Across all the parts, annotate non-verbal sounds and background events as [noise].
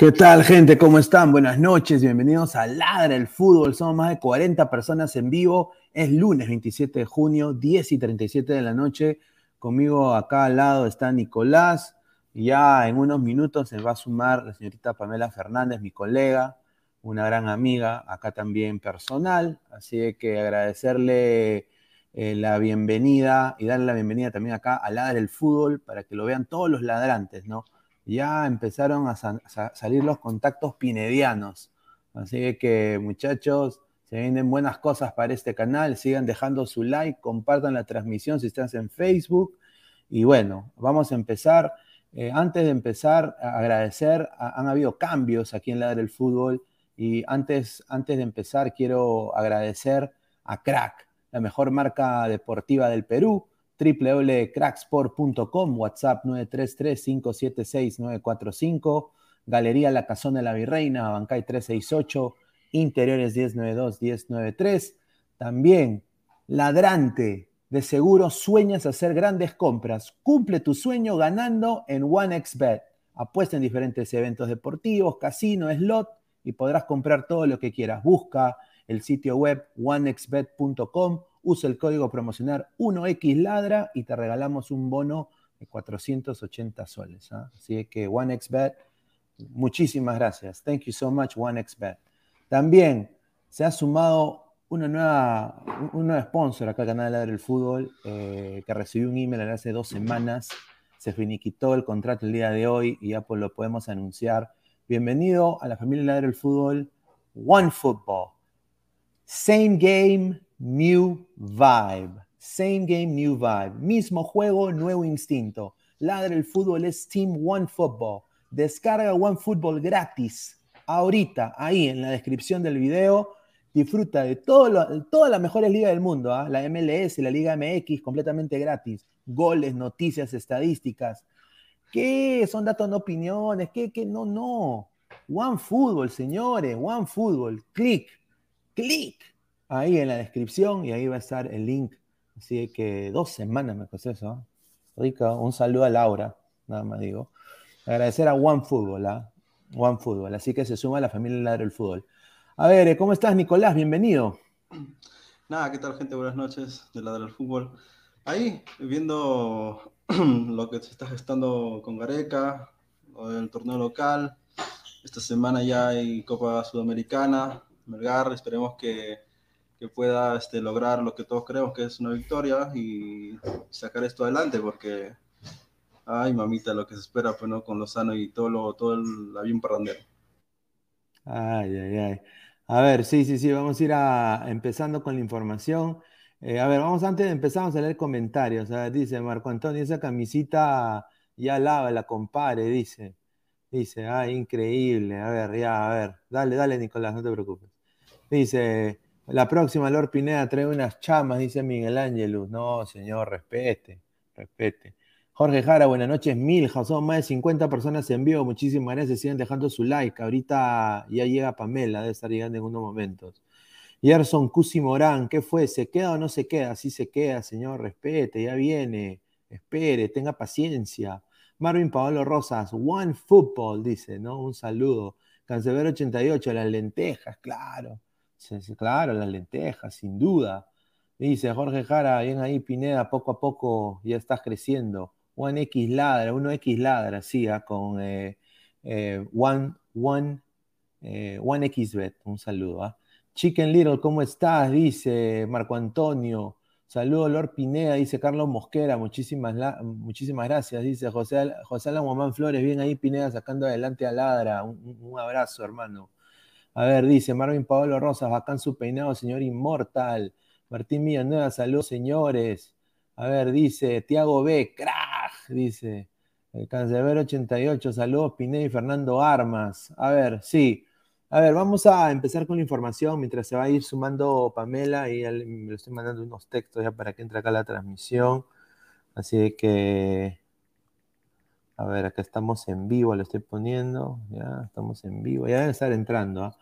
¿Qué tal, gente? ¿Cómo están? Buenas noches, bienvenidos a Ladra el Fútbol. Somos más de 40 personas en vivo. Es lunes 27 de junio, 10 y 37 de la noche. Conmigo acá al lado está Nicolás. Ya en unos minutos se va a sumar la señorita Pamela Fernández, mi colega, una gran amiga, acá también personal. Así que agradecerle eh, la bienvenida y darle la bienvenida también acá a Ladra el Fútbol para que lo vean todos los ladrantes, ¿no? Ya empezaron a, salir los contactos pinedianos. Así que muchachos, se vienen buenas cosas para este canal. Sigan dejando su like, compartan la transmisión si estás en Facebook. Y bueno, vamos a empezar. Eh, antes de empezar, agradecer, han habido cambios aquí en la del fútbol. Y antes, antes de empezar, quiero agradecer a Crack, la mejor marca deportiva del Perú www.cracksport.com, WhatsApp 933-576-945, Galería La Casona de la Virreina, Bancay 368, Interiores 1092-1093. También, Ladrante, de seguro sueñas hacer grandes compras. Cumple tu sueño ganando en OneXBet. Apuesta en diferentes eventos deportivos, casino, slot y podrás comprar todo lo que quieras. Busca el sitio web onexbet.com usa el código promocional 1xladra y te regalamos un bono de 480 soles. ¿ah? Así que OneXBet, muchísimas gracias. Thank you so much, OneXBet. También se ha sumado una nueva, un nuevo sponsor acá al canal de Ladra el Fútbol, eh, que recibió un email hace dos semanas. Se finiquitó el contrato el día de hoy y ya pues lo podemos anunciar. Bienvenido a la familia Ladra el Fútbol, One Football. Same game, New Vibe. Same game, new vibe. Mismo juego, nuevo instinto. Ladre el fútbol es Team One Football. Descarga One Football gratis. Ahorita, ahí en la descripción del video. Disfruta de todas las mejores ligas del mundo. ¿ah? La MLS, la Liga MX, completamente gratis. Goles, noticias, estadísticas. ¿Qué? Son datos, no opiniones. ¿Qué? ¿Qué? No, no. One Football, señores. One Football. Clic. Clic ahí en la descripción y ahí va a estar el link. Así que dos semanas me costó eso. Rico, un saludo a Laura, nada más digo. Agradecer a One Football, ¿ah? One Football. Así que se suma a la familia Ladro del Fútbol. A ver, ¿cómo estás, Nicolás? Bienvenido. Nada, ¿qué tal, gente? Buenas noches de Ladro del Fútbol. Ahí, viendo [clears throat] lo que se está gestando con Gareca, el torneo local. Esta semana ya hay Copa Sudamericana, Melgar, esperemos que que pueda este, lograr lo que todos creemos que es una victoria y sacar esto adelante, porque, ay, mamita, lo que se espera, pues, ¿no? Con Lozano y todo, lo, todo el avión parrandero. Ay, ay, ay. A ver, sí, sí, sí, vamos a ir a, empezando con la información. Eh, a ver, vamos antes de empezar, a leer comentarios. dice Marco Antonio, esa camisita ya lava, la compare, dice. Dice, ay, increíble. A ver, ya, a ver. Dale, dale, Nicolás, no te preocupes. Dice, la próxima, Lord Pineda, trae unas chamas, dice Miguel Ángelus. No, señor, respete, respete. Jorge Jara, buenas noches, mil. Son más de 50 personas en vivo. Muchísimas gracias. Siguen dejando su like. Ahorita ya llega Pamela, debe estar llegando en unos momentos. Yerson Cusi Morán, ¿qué fue? ¿Se queda o no se queda? Sí se queda, señor, respete, ya viene. Espere, tenga paciencia. Marvin Paolo Rosas, One Football, dice, ¿no? Un saludo. Cancelero 88, las lentejas, claro claro, las lentejas, sin duda. Dice Jorge Jara, bien ahí, Pineda, poco a poco ya estás creciendo. One X ladra, uno X ladra, sí, ah, con eh, eh, One, One, eh, One X Bet. Un saludo. ¿ah? Chicken Little, ¿cómo estás? Dice Marco Antonio. Saludos, Lord Pineda, dice Carlos Mosquera, muchísimas, muchísimas gracias, dice José, José Alan Flores, bien ahí Pineda sacando adelante a Ladra, un, abrazo, hermano. A ver, dice Marvin Paolo Rosas, bacán su peinado, señor inmortal. Martín Villanueva, saludos, señores. A ver, dice Tiago B, crack, dice. El Cancelero 88, saludos, Pineda y Fernando Armas. A ver, sí. A ver, vamos a empezar con la información mientras se va a ir sumando Pamela y me lo estoy mandando unos textos ya para que entre acá la transmisión. Así que, a ver, acá estamos en vivo, lo estoy poniendo, ya estamos en vivo, ya deben estar entrando. ¿ah?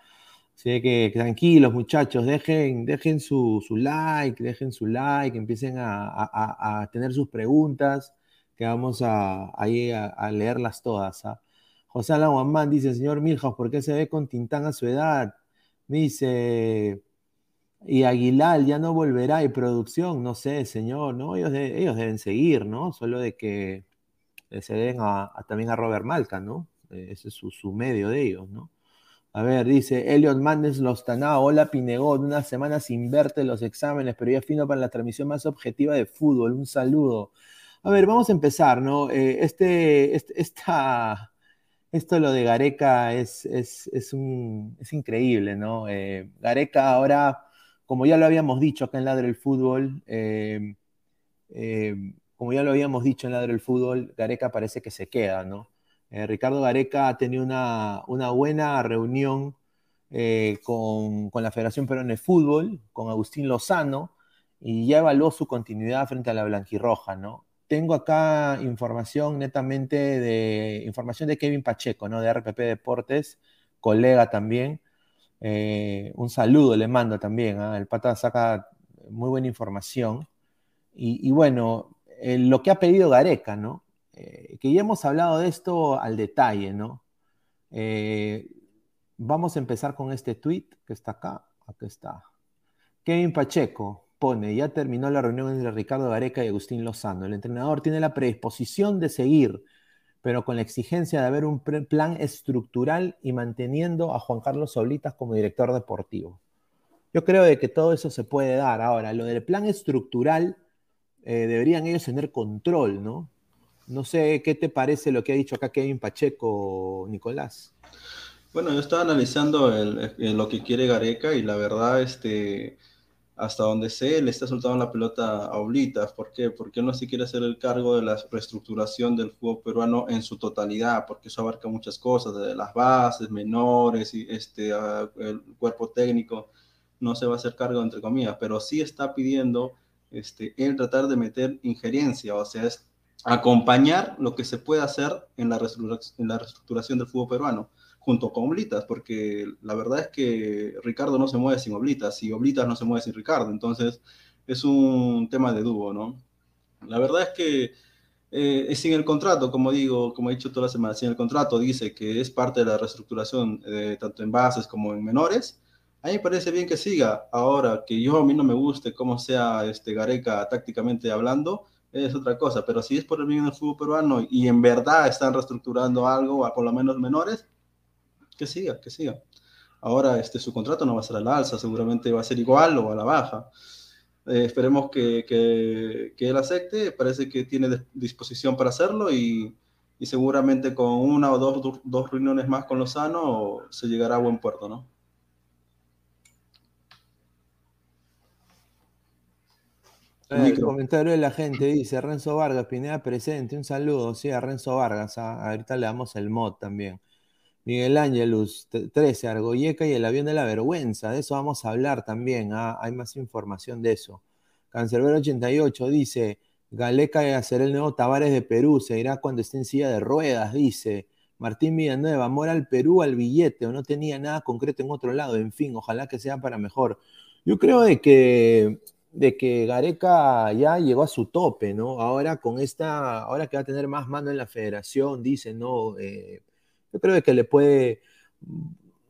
Así que tranquilos muchachos, dejen, dejen su, like, dejen su like, empiecen a, tener sus preguntas, que vamos a, a, leerlas todas. ¿ah? José Alan dice, señor Milhouse, ¿por qué se ve con Tintán a su edad? Dice, y Aguilar ya no volverá y producción, no sé, señor, ¿no? Ellos deben seguir, ¿no? Solo de que se den a, también a Robert Malca, ¿no? Eh, ese es su, medio de ellos, ¿no? A ver, dice Elliot Mandes Lostanao, hola Pinegón, una semana sin verte los exámenes, pero ya fino para la transmisión más objetiva de fútbol, un saludo. A ver, vamos a empezar, ¿no? Eh, este, este, esta, esto lo de Gareca es, es, un, es increíble, ¿no? Eh, Gareca ahora, como ya lo habíamos dicho acá en Ladre el Fútbol, eh, como ya lo habíamos dicho en Ladre el Fútbol, Gareca parece que se queda, ¿no? Ricardo Gareca ha tenido una, buena reunión con, con, la Federación Peruana de Fútbol, con Agustín Lozano, y ya evaluó su continuidad frente a la Blanquirroja, ¿no? tengo acá información netamente de información de Kevin Pacheco, ¿no? De RPP Deportes, colega también. Eh, un saludo le mando también. ¿ah? El pata saca muy buena información. Y, bueno, eh, lo que ha pedido Gareca, ¿no? Eh, que ya hemos hablado de esto al detalle, ¿no? vamos a empezar con este tweet que está acá. Aquí está. Kevin Pacheco, pone, ya terminó la reunión entre Ricardo Gareca y Agustín Lozano. El entrenador tiene la predisposición de seguir, pero con la exigencia de haber un plan estructural y manteniendo a Juan Carlos Solitas como director deportivo. Yo creo de que todo eso se puede dar. Ahora, lo del plan estructural, eh, deberían ellos tener control, ¿no? No sé qué te parece lo que ha dicho acá Kevin Pacheco, Nicolás. Bueno, yo estaba analizando lo que quiere Gareca y la verdad, este, hasta donde sé, le está soltando la pelota a Oblitas. ¿Por qué? Porque él no se quiere hacer el cargo de la reestructuración del fútbol peruano en su totalidad, porque eso abarca muchas cosas, desde las bases, menores, y este, el cuerpo técnico. No se va a hacer cargo, entre comillas, pero sí está pidiendo este, él tratar de meter injerencia, o sea, es acompañar lo que se puede hacer en la, reestructuración del fútbol peruano junto con Oblitas, porque la verdad es que Ricardo no se mueve sin Oblitas y Oblitas no se mueve sin Ricardo, entonces es un tema de dúo, ¿no? La verdad es que eh, es sin el contrato, como digo, como he dicho toda la semana, sin el contrato dice que es parte de la reestructuración eh, tanto en bases como en menores, a mí me parece bien que siga. Ahora, que yo a mí no me guste cómo sea este Gareca tácticamente hablando, es otra cosa, pero si es por el bien del fútbol peruano y en verdad están reestructurando algo, a por lo menos menores, que siga, que siga. Ahora este, su contrato no va a ser a la alza, seguramente va a ser igual o a la baja. Eh, esperemos que, que, él acepte, parece que tiene disposición para hacerlo y, y seguramente con una o dos, dos, reuniones más con Lozano se llegará a buen puerto, ¿no? El comentario de la gente dice, Renzo Vargas, Pineda presente, un saludo, sí, a Renzo Vargas, ah, ahorita le damos el mod también. Miguel Ángelus, 13, Argoyeca y el avión de la vergüenza. De eso vamos a hablar también. ¿ah? Hay más información de eso. Cancerbero 88 dice: Galeca a ser el nuevo Tavares de Perú. Se irá cuando esté en silla de ruedas, dice. Martín Villanueva, amor al Perú, al billete, o no tenía nada concreto en otro lado. En fin, ojalá que sea para mejor. Yo creo de que, de que Gareca ya llegó a su tope, ¿no? Ahora con esta, ahora que va a tener más mano en la federación, dice, ¿no? Eh, yo creo que le puede,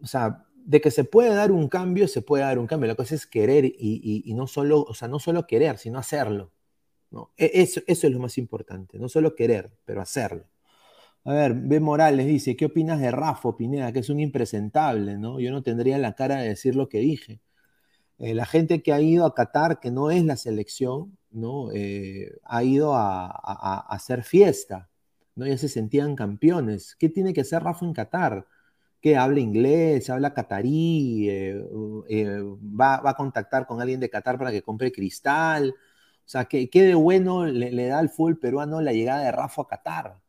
o sea, de que se puede dar un cambio, se puede dar un cambio. La cosa es querer y, no solo, o sea, no solo querer, sino hacerlo. ¿no? E, eso, eso es lo más importante, no solo querer, pero hacerlo. A ver, B. Morales dice, ¿qué opinas de Rafa Pineda? Que es un impresentable, ¿no? Yo no tendría la cara de decir lo que dije. Eh, la gente que ha ido a Qatar, que no es la selección, ¿no? Eh, ha ido a, hacer fiesta, ¿no? Ya se sentían campeones. ¿Qué tiene que hacer Rafa en Qatar? que habla inglés, habla catarí, va, a contactar con alguien de Qatar para que compre cristal. O sea, ¿qué, de bueno le, da al fútbol peruano la llegada de Rafa a Qatar?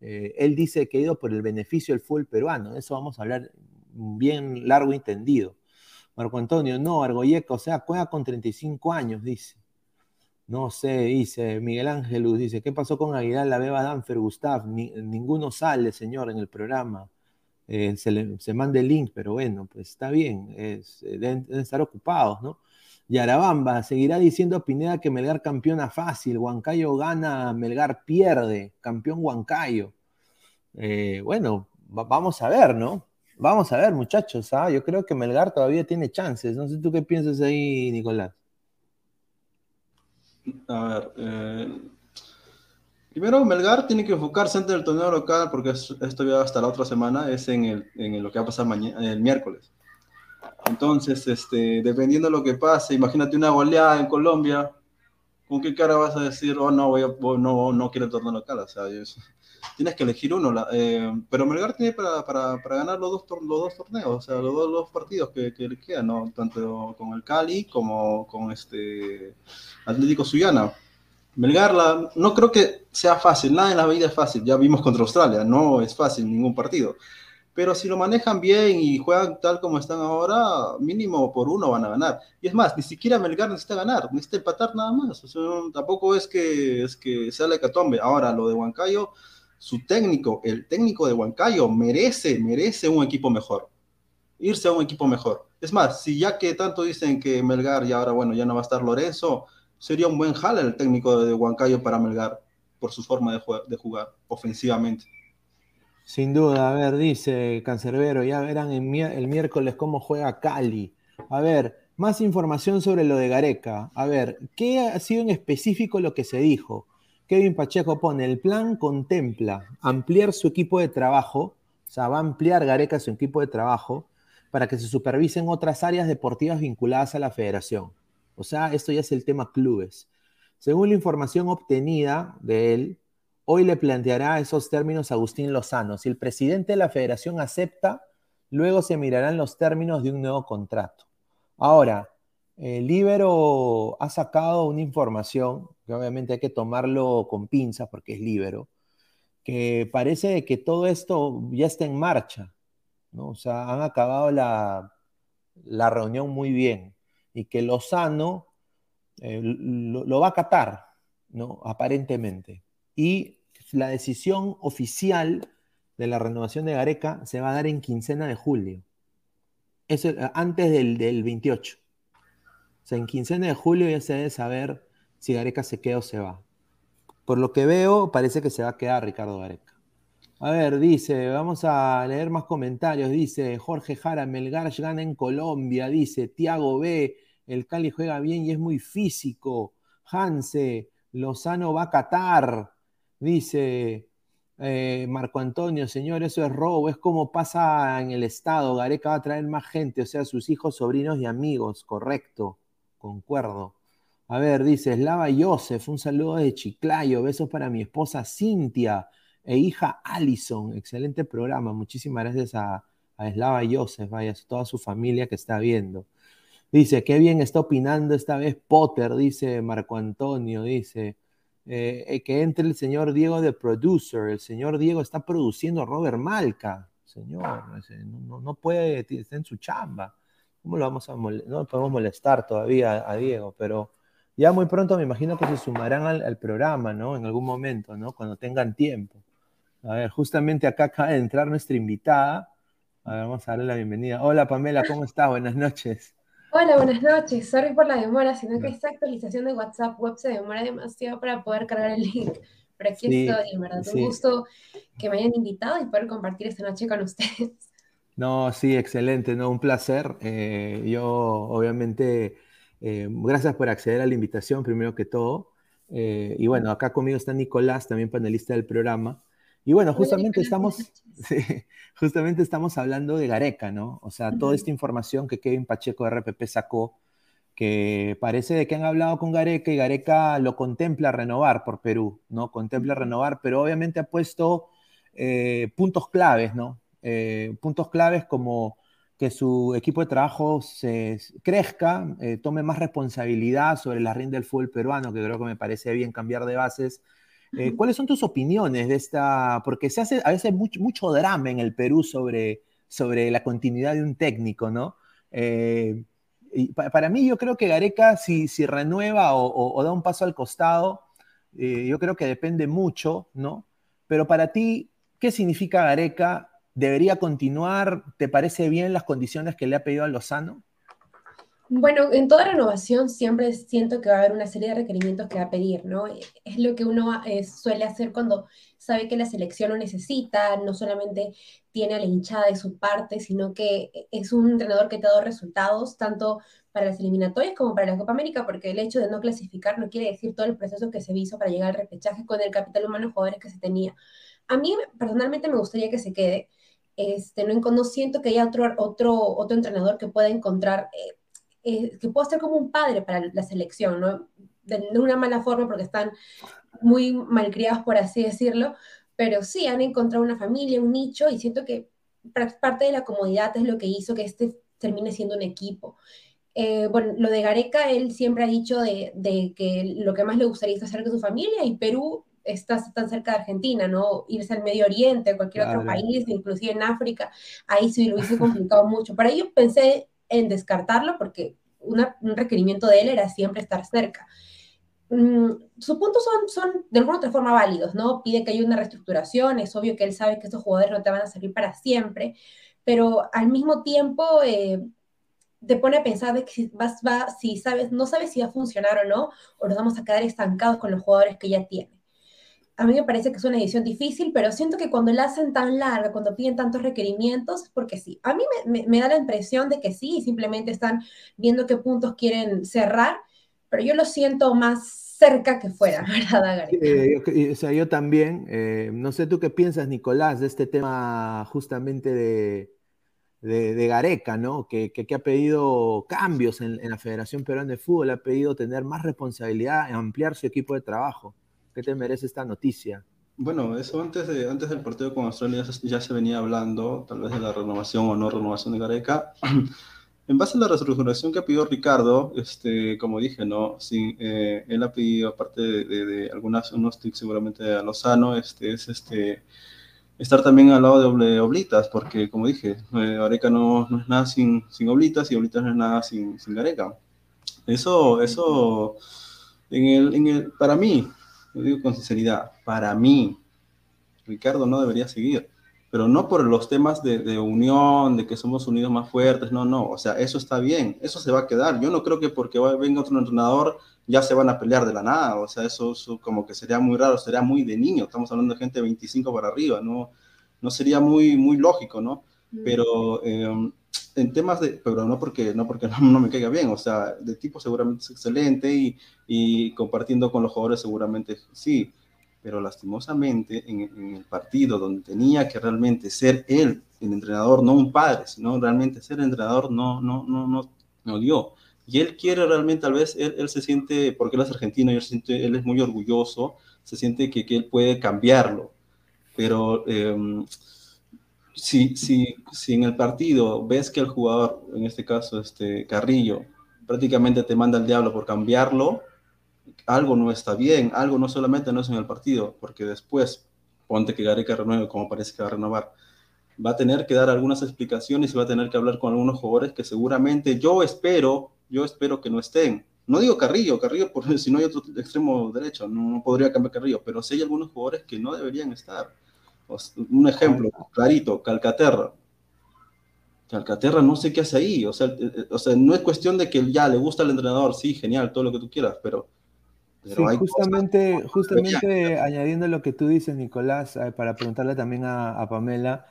él dice que ha ido por el beneficio del fútbol peruano. Eso vamos a hablar bien largo y entendido. Marco Antonio, no, Argoyeca, o sea, juega con 35 años, dice. No sé, dice Miguel Ángelus, dice, ¿qué pasó con Aguilar, la Beba Danfer, Gustav? ninguno sale, señor, en el programa. Eh, se, le, se manda el link, pero bueno, pues está bien, eh, deben, estar ocupados, ¿no? Y Arabamba, seguirá diciendo Pineda que Melgar campeona fácil, Huancayo gana, Melgar pierde, campeón Huancayo. Eh, bueno, vamos a ver, ¿no? Vamos a ver, muchachos. ¿ah? Yo creo que Melgar todavía tiene chances. No sé tú qué piensas ahí, Nicolás. A ver, eh, primero Melgar tiene que enfocarse en el torneo local porque esto ya hasta la otra semana es en, el, en lo que va a pasar el miércoles. Entonces, este, dependiendo de lo que pase, imagínate una goleada en Colombia, ¿con qué cara vas a decir, oh no, voy no, no quiero el torneo local? O sea, yo, tienes que elegir uno. Eh, pero Melgar tiene para, para, para, ganar los dos, los dos torneos, o sea, los dos, partidos que, que, le quedan, ¿no? tanto con el Cali como con este Atlético Suyana. Melgar, la, no creo que sea fácil, nada en la vida es fácil, ya vimos contra Australia, no es fácil ningún partido. Pero si lo manejan bien y juegan tal como están ahora, mínimo por uno van a ganar. Y es más, ni siquiera Melgar necesita ganar, necesita empatar nada más. O sea, tampoco es que, es que sea la hecatombe. Ahora, lo de Huancayo, su técnico, el técnico de Huancayo, merece, merece un equipo mejor. Irse a un equipo mejor. Es más, si ya que tanto dicen que Melgar y ahora, bueno, ya no va a estar Lorenzo, sería un buen jale el técnico de Huancayo para Melgar, por su forma de jugar, de jugar ofensivamente. Sin duda, a ver, dice Cancerbero, ya verán el miércoles cómo juega Cali. A ver, más información sobre lo de Gareca. A ver, ¿qué ha sido en específico lo que se dijo? Kevin Pacheco pone, el plan contempla ampliar su equipo de trabajo, o sea, va a ampliar Gareca su equipo de trabajo para que se supervisen otras áreas deportivas vinculadas a la federación. O sea, esto ya es el tema clubes. Según la información obtenida de él, hoy le planteará esos términos a Agustín Lozano. Si el presidente de la federación acepta, luego se mirarán los términos de un nuevo contrato. Ahora, el Libero ha sacado una información obviamente hay que tomarlo con pinzas porque es libero, que parece que todo esto ya está en marcha, ¿no? O sea, han acabado la, reunión muy bien y que Lozano eh, lo, va a acatar, ¿no? Aparentemente. Y la decisión oficial de la renovación de Gareca se va a dar en quincena de julio. Eso, antes del, del 28. O sea, en quincena de julio ya se debe saber si Gareca se queda o se va. Por lo que veo, parece que se va a quedar Ricardo Gareca. A ver, dice, vamos a leer más comentarios. Dice Jorge Jara, Melgar gana en Colombia. Dice Tiago B, el Cali juega bien y es muy físico. Hanse, Lozano va a Qatar. Dice eh, Marco Antonio, señor, eso es robo. Es como pasa en el Estado. Gareca va a traer más gente, o sea, sus hijos, sobrinos y amigos. Correcto, concuerdo. A ver, dice Slava Joseph, un saludo de Chiclayo, besos para mi esposa Cintia e hija Alison. Excelente programa, muchísimas gracias a, Slava Joseph, vaya, a toda su familia que está viendo. Dice, qué bien está opinando esta vez Potter, dice Marco Antonio, dice, eh, eh, que entre el señor Diego de producer, el señor Diego está produciendo a Robert Malca, señor, no, no, puede, está en su chamba. ¿Cómo lo vamos a No podemos molestar todavía a Diego, pero ya muy pronto me imagino que se sumarán al, programa, ¿no? En algún momento, ¿no? Cuando tengan tiempo. A ver, justamente acá acaba de entrar nuestra invitada. A ver, vamos a darle la bienvenida. Hola Pamela, ¿cómo estás? Buenas noches. Hola, buenas noches. Sorry por la demora, sino que esta actualización de WhatsApp web se demora demasiado para poder cargar el link. Pero aquí estoy, en verdad. Un gusto que me hayan invitado y poder compartir esta noche con ustedes. No, sí, excelente, no, un placer. Eh, yo, obviamente, eh, gracias por acceder a la invitación, primero que todo. Eh, y bueno, acá conmigo está Nicolás, también panelista del programa. Y bueno, justamente estamos, [laughs] justamente estamos hablando de Gareca, ¿no? O sea, toda esta información que Kevin Pacheco de RPP sacó, que parece de que han hablado con Gareca y Gareca lo contempla renovar por Perú, ¿no? Contempla renovar, pero obviamente ha puesto eh, puntos claves, ¿no? Eh, puntos claves como que su equipo de trabajo se crezca, eh, tome más responsabilidad sobre la rienda del fútbol peruano, que creo que me parece bien cambiar de bases. Eh, ¿Cuáles son tus opiniones de esta? Porque se hace a veces mucho, mucho drama en el Perú sobre, sobre la continuidad de un técnico, ¿no? Eh, y para mí yo creo que Gareca si, si renueva o, da un paso al costado, yo creo que depende mucho, ¿no? Pero para ti, ¿qué significa Gareca ¿Debería continuar? ¿Te parece bien las condiciones que le ha pedido a Lozano? Bueno, en toda renovación siempre siento que va a haber una serie de requerimientos que va a pedir, ¿no? Es lo que uno eh, suele hacer cuando sabe que la selección lo necesita, no solamente tiene a la hinchada de su parte, sino que es un entrenador que te ha dado resultados, tanto para las eliminatorias como para la Copa América, porque el hecho de no clasificar no quiere decir todo el proceso que se hizo para llegar al repechaje con el capital humano de jugadores que se tenía. A mí personalmente me gustaría que se quede, este, no, siento que haya otro, otro, otro entrenador que pueda encontrar, eh, eh, que pueda ser como un padre para la selección, ¿no? De, una mala forma porque están muy malcriados, por así decirlo, pero sí han encontrado una familia, un nicho, y siento que parte de la comodidad es lo que hizo que este termine siendo un equipo. Eh, bueno, lo de Gareca, él siempre ha dicho de, de, que lo que más le gustaría es hacer con su familia y Perú estás tan cerca de Argentina, ¿no? Irse al Medio Oriente, cualquier otro país, inclusive en África, ahí sí lo hubiese complicado mucho. Para ello pensé en descartarlo porque un requerimiento de él era siempre estar cerca. Mm, sus puntos son, son de alguna otra forma válidos, ¿no? Pide que haya una reestructuración, es obvio que él sabe que estos jugadores no te van a servir para siempre, pero al mismo tiempo eh, te pone a pensar de que si, vas, va, si sabes, no sabes si va a funcionar o no, o nos vamos a quedar estancados con los jugadores que ya tiene a mí me parece que es una edición difícil, pero siento que cuando la hacen tan larga, cuando piden tantos requerimientos, porque sí. A mí me, da la impresión de que sí, simplemente están viendo qué puntos quieren cerrar, pero yo lo siento más cerca que fuera, [laughs] ¿verdad, o sea, yo también. Eh, no sé tú qué piensas, Nicolás, de este tema justamente de, de, Gareca, ¿no? Que, que, ha pedido cambios en, en la Federación Peruana de Fútbol, ha pedido tener más responsabilidad, ampliar su equipo de trabajo. ¿Qué te merece esta noticia? Bueno, eso antes, de, antes del partido con Australia ya se, venía hablando, tal vez de la renovación o no renovación de Gareca. [clears throat] en base a la resolución que pedido Ricardo, este, como dije, ¿no? Sí, eh, él ha pedido, aparte de, algunas, unos tics seguramente a Lozano, este, es este, estar también al lado de Oblitas, porque como dije, eh, Gareca no, no, es nada sin, sin Oblitas y Oblitas no es nada sin, sin Gareca. Eso, eso, en el, en el, para mí, lo digo con sinceridad, para mí, Ricardo no debería seguir, pero no por los temas de, unión, de que somos unidos más fuertes, no, no, o sea, eso está bien, eso se va a quedar. Yo no creo que porque venga otro entrenador ya se van a pelear de la nada, o sea, eso, como que sería muy raro, sería muy de niño, estamos hablando de gente de 25 para arriba, no, no sería muy, muy lógico, ¿no? Mm. Pero em, en temas de, pero no porque no, porque [laughs] no, me caiga bien, o sea, de tipo seguramente es excelente y, y compartiendo con los jugadores seguramente sí, pero lastimosamente en, el partido donde tenía que realmente ser él el entrenador, no un padre, sino realmente ser el entrenador, no, no, no, no, no dio. Y él quiere realmente, tal vez él, él se siente, porque él es argentino y él, siente, él es muy orgulloso, se siente que, que él puede cambiarlo, pero... Eh, si, si, si en el partido ves que el jugador, en este caso este Carrillo, prácticamente te manda al diablo por cambiarlo, algo no está bien, algo no solamente no es en el partido, porque después, ponte que Gareca renueve como parece que va a renovar, va a tener que dar algunas explicaciones y va a tener que hablar con algunos jugadores que seguramente yo espero, yo espero que no estén. No digo Carrillo, Carrillo, porque [laughs] si no hay otro extremo derecho, no podría cambiar Carrillo, pero sí hay algunos jugadores que no deberían estar un ejemplo clarito, Calcaterra. Calcaterra no sé qué hace ahí, o sea, eh, eh, o sea, no es cuestión de que ya le gusta al entrenador, sí, genial, todo lo que tú quieras, pero... justamente, justamente añadiendo lo que tú dices, Nicolás, eh, para preguntarle también a, Pamela,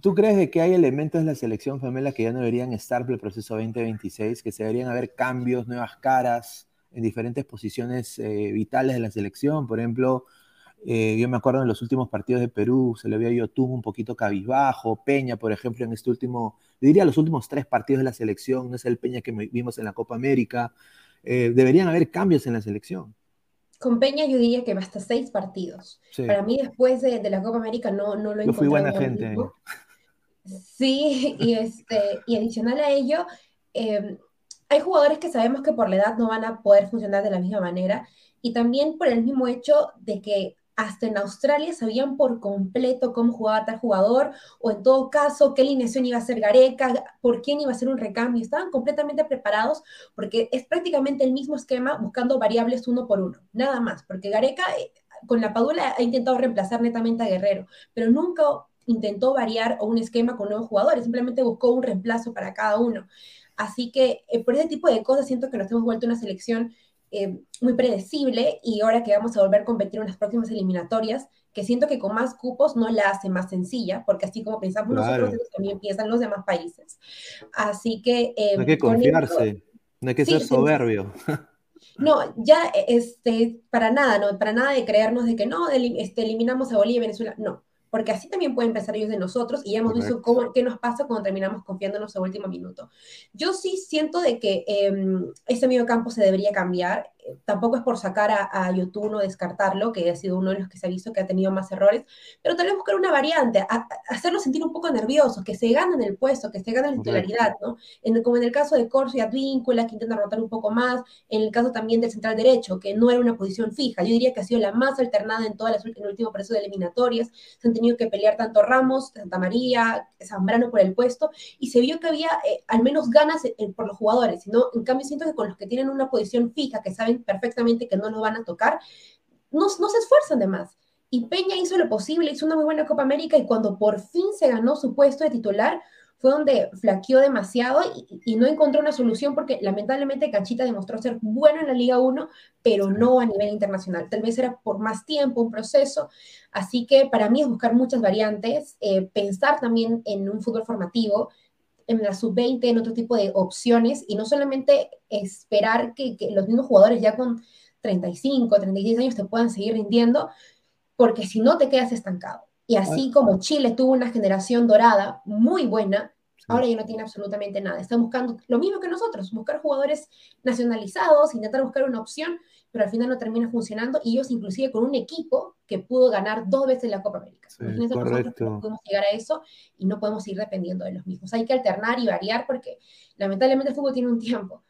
¿tú crees de que hay elementos en la selección, Pamela, que ya no deberían estar para el proceso 2026, que se deberían haber cambios, nuevas caras en diferentes posiciones vitales de la selección? Por ejemplo, Eh, yo me acuerdo en los últimos partidos de Perú, se le había ido tú un poquito cabizbajo, Peña, por ejemplo, en este último, yo diría los últimos tres partidos de la selección, no es el Peña que vimos en la Copa América. Eh, deberían haber cambios en la selección. Con Peña yo diría que hasta seis partidos. Para mí después de, la Copa América no, no lo he Yo fui buena gente. Sí, y, este, y adicional a ello, em, hay jugadores que sabemos que por la edad no van a poder funcionar de la misma manera y también por el mismo hecho de que hasta en Australia sabían por completo cómo jugaba tal jugador, o en todo caso, qué alineación iba a ser Gareca, por quién iba a ser un recambio. Estaban completamente preparados porque es prácticamente el mismo esquema buscando variables uno por uno, nada más, porque Gareca eh, con la Padula ha intentado reemplazar netamente a Guerrero, pero nunca intentó variar un esquema con nuevos jugadores, simplemente buscó un reemplazo para cada uno. Así que eh, por ese tipo de cosas siento que nos hemos vuelto una selección eh, muy predecible y ahora que vamos a volver a competir en las próximas eliminatorias, que siento que con más cupos no la hace más sencilla, porque así como pensamos nosotros, también piensan los demás países. Así que... no hay que confiarse, no hay que ser soberbio. [laughs] No, ya este, para nada, no, para nada de creernos de que no, este, eliminamos a Bolivia y Venezuela, no porque así también pueden pensar ellos de nosotros y ya hemos visto cómo, qué nos pasa cuando terminamos confiándonos a último minuto. Yo sí siento de que eh, ese medio campo se debería cambiar tampoco es por sacar a, a Yotun o descartarlo, que ha sido uno de los que se ha visto que ha tenido más errores, pero tal vez buscar una variante, a, hacerlo sentir un poco nervioso, que se ganen el puesto, que se ganen la titularidad, ¿no? En, como en el caso de Corso y Advíncula, que intenta rotar un poco más, en el caso también del central derecho, que no era una posición fija, yo diría que ha sido la más alternada en todas las en el último proceso de eliminatorias, se han tenido que pelear tanto Ramos, Santa María, Zambrano por el puesto, y se vio que había eh, al menos ganas por los jugadores, sino en cambio siento que con los que tienen una posición fija, que saben perfectamente que no lo van a tocar, no, no se esfuerzan de más. Y Peña hizo lo posible, hizo una muy buena Copa América y cuando por fin se ganó su puesto de titular, fue donde flaqueó demasiado y, no encontró una solución porque lamentablemente Canchita demostró ser bueno en la Liga 1, pero no a nivel internacional. Tal vez era por más tiempo, un proceso. Así que para mí es buscar muchas variantes, eh, pensar también en un fútbol formativo, en la sub-20, en otro tipo de opciones, y no solamente esperar que, los mismos jugadores ya con 35, 36 años te puedan seguir rindiendo, porque si no te quedas estancado. Y así como Chile tuvo una generación dorada muy buena, ahora ya no tiene absolutamente nada. Está buscando lo mismo que nosotros, buscar jugadores nacionalizados, intentar buscar una opción, pero al final no termina funcionando y ellos inclusive con un equipo que pudo ganar dos veces la Copa América. Sí, correcto. podemos llegar a eso y no podemos ir dependiendo de los mismos. Hay que alternar y variar porque lamentablemente el fútbol tiene un tiempo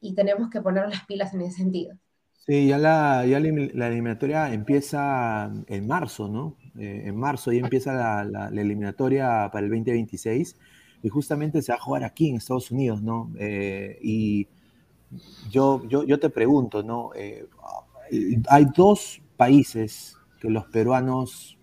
y tenemos que poner las pilas en ese sentido. Sí, ya la, ya la eliminatoria empieza en marzo, ¿no? Eh, en marzo ya empieza la, la, eliminatoria para el 2026 y justamente se va a jugar aquí en Estados Unidos, ¿no? Eh, y yo, yo, yo te pregunto, ¿no? Eh, hay dos países que los peruanos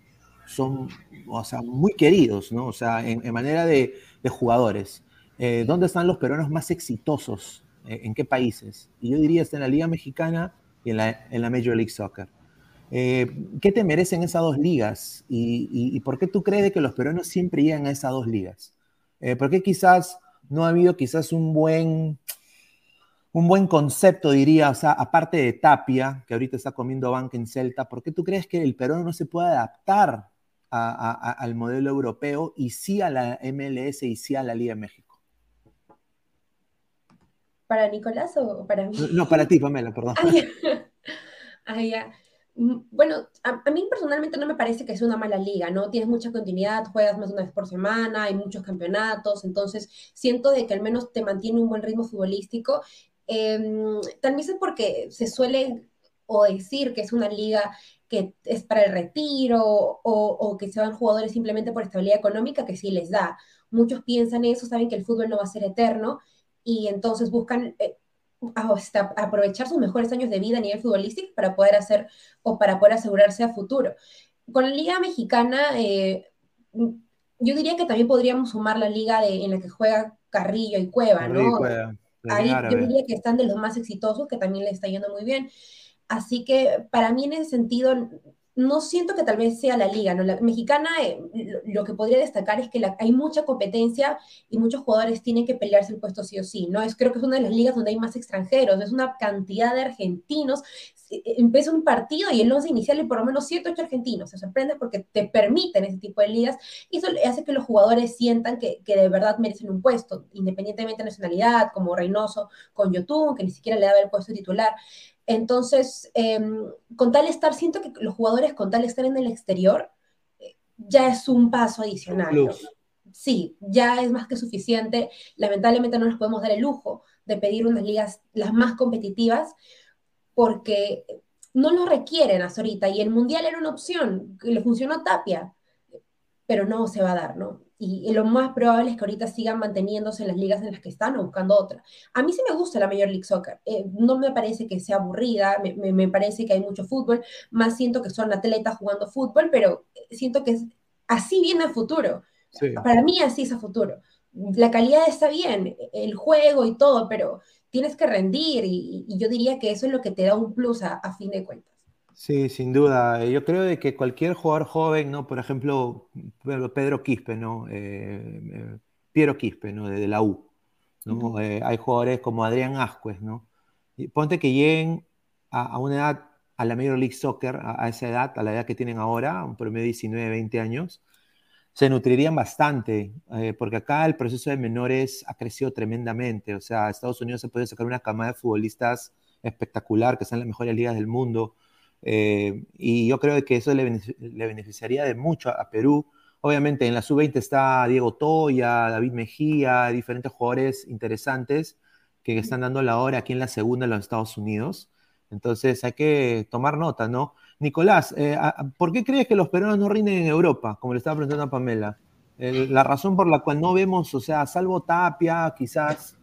son, o sea, muy queridos, ¿no? O sea, en, manera de, jugadores. Eh, ¿Dónde están los peruanos más exitosos? Eh, ¿En qué países? Y yo diría, está en la Liga Mexicana y en la, Major League Soccer. ¿Qué te merecen esas dos ligas? ¿Y, y, por qué tú crees que los peruanos siempre llegan a esas dos ligas? ¿Por qué quizás no ha habido quizás un buen un buen concepto, diría, o sea, aparte de Tapia, que ahorita está comiendo banca en Celta, ¿por qué tú crees que el Perú no se puede adaptar al modelo europeo y sí a la MLS y sí a la Liga de México? ¿Para Nicolás o para mí? No, para ti, Pamela, perdón. Ah, ya. [laughs] Mm, bueno, a, mí personalmente no me parece que sea una mala liga, ¿no? Tienes mucha continuidad, juegas más de una vez por semana, hay muchos campeonatos, entonces siento de que al menos te mantiene un buen ritmo futbolístico Em, también es porque se suele o decir que es una liga que es para el retiro o, que se van jugadores simplemente por estabilidad económica, que sí les da. Muchos piensan eso, saben que el fútbol no va a ser eterno y entonces buscan eh, aprovechar sus mejores años de vida a nivel futbolístico para poder hacer o para poder asegurarse a futuro. Con la liga mexicana, eh, yo diría que también podríamos sumar la liga en la que juega Carrillo y Cueva, ¿no? Ahí yo diría que están de los más exitosos, que también le está yendo muy bien. Así que para mí en ese sentido, no siento que tal vez sea la liga, ¿no? La mexicana, eh, lo, que podría destacar es que hay mucha competencia y muchos jugadores tienen que pelearse el puesto sí o sí, ¿no? Es, creo que es una de las ligas donde hay más extranjeros, es una cantidad de argentinos. Eh, empieza un partido y el 11 inicial hay por lo menos 7 8 argentinos, se sorprende porque te permiten ese tipo de ligas y eso hace que los jugadores sientan que, que de verdad merecen un puesto, independientemente de nacionalidad, como Reynoso con Yotun, que ni siquiera le daba el puesto titular. Entonces, em, con tal estar, siento que los jugadores con tal estar en el exterior, ya es un paso adicional. Sí, ya es más que suficiente. Lamentablemente no nos podemos dar el lujo de pedir unas ligas las más competitivas porque no lo requieren hasta ahorita y el Mundial era una opción, que le funcionó Tapia, pero no se va a dar, ¿no? Y, lo más probable es que ahorita sigan manteniéndose en las ligas en las que están o buscando otra. A mí sí me gusta la Major League Soccer, eh, no me parece que sea aburrida, me, me, parece que hay mucho fútbol, más siento que son atletas jugando fútbol, pero siento que es, así viene el futuro. Para mí así es el futuro. La calidad está bien, el juego y todo, pero tienes que rendir y, yo diría que eso es lo que te da un plus a, a fin de cuentas. Sí, sin duda. Yo creo de que cualquier jugador joven, ¿no? Por ejemplo, Pedro Quispe, ¿no? Eh, eh, Piero Quispe, ¿no? De, la U. ¿no? Eh, hay jugadores como Adrián Ascuez, ¿no? Y ponte que lleguen a, una edad, a la Major League Soccer, a, esa edad, a la edad que tienen ahora, un promedio de 19, 20 años, se nutrirían bastante, porque acá el proceso de menores ha crecido tremendamente. O sea, Estados Unidos se puede sacar una camada de futbolistas espectacular, que están en las mejores ligas del mundo eh, y yo creo que eso le, beneficiaría de mucho a, Perú. Obviamente en la sub-20 está Diego Toya, David Mejía, diferentes jugadores interesantes que están dando la hora aquí en la segunda en los Estados Unidos. Entonces hay que tomar nota, ¿no? Nicolás, eh, ¿por qué crees que los peruanos no rinden en Europa? Como le estaba preguntando a Pamela. la razón por la cual no vemos, o sea, salvo Tapia, quizás,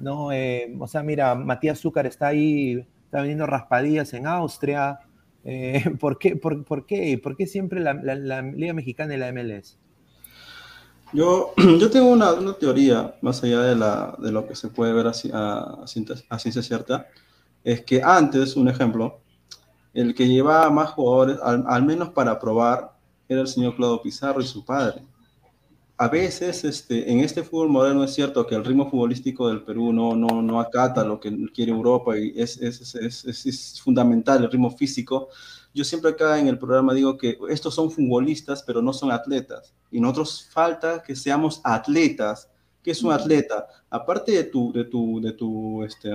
¿no? Eh, o sea, mira, Matías Zúcar está ahí, está vendiendo raspadillas en Austria, eh, [laughs] ¿por, qué, por, por, qué, ¿Por qué siempre la, Liga Mexicana y la MLS? Yo, [clears throat] yo tengo una, teoría, más allá de, la, de lo que se puede ver a, ciencia cierta, es que antes, un ejemplo, el que llevaba más jugadores, al, al menos para probar, era el señor Claudio Pizarro y su padre a veces este, en este fútbol moderno es cierto que el ritmo futbolístico del Perú no, no, no acata lo que quiere Europa y es, es, es, es, fundamental el ritmo físico. Yo siempre acá en el programa digo que estos son futbolistas, pero no son atletas. Y nosotros falta que seamos atletas. ¿Qué es un atleta? Aparte de tu, de tu, de tu este,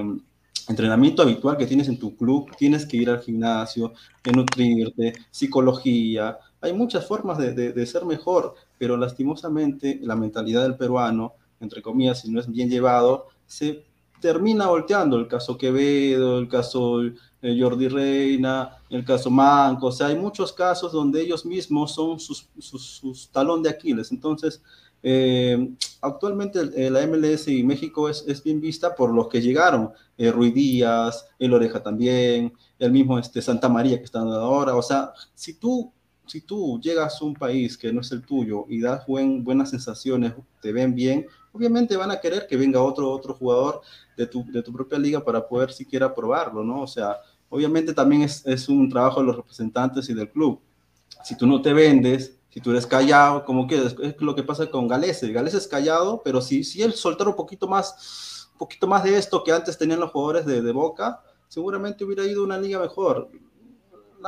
entrenamiento habitual que tienes en tu club, tienes que ir al gimnasio, de nutrirte, psicología. Hay muchas formas de, de, de ser mejor pero lastimosamente la mentalidad del peruano, entre comillas, si no es bien llevado, se termina volteando. El caso Quevedo, el caso eh, Jordi Reina, el caso Manco, o sea, hay muchos casos donde ellos mismos son sus, talón de Aquiles. Entonces, eh, actualmente eh, la MLS y México es, es, bien vista por los que llegaron, eh, Ruiz Díaz, El Oreja también, el mismo este, Santa María que está ahora, o sea, si tú si tú llegas a un país que no es el tuyo y das buen, buenas sensaciones, te ven bien, obviamente van a querer que venga otro, otro jugador de tu, de tu propia liga para poder siquiera probarlo, ¿no? O sea, obviamente también es, es un trabajo de los representantes y del club. Si tú no te vendes, si tú eres callado, como que es, lo que pasa con Galese. Galese es callado, pero si, si él soltara un poquito más, un poquito más de esto que antes tenían los jugadores de, de Boca, seguramente hubiera ido una liga mejor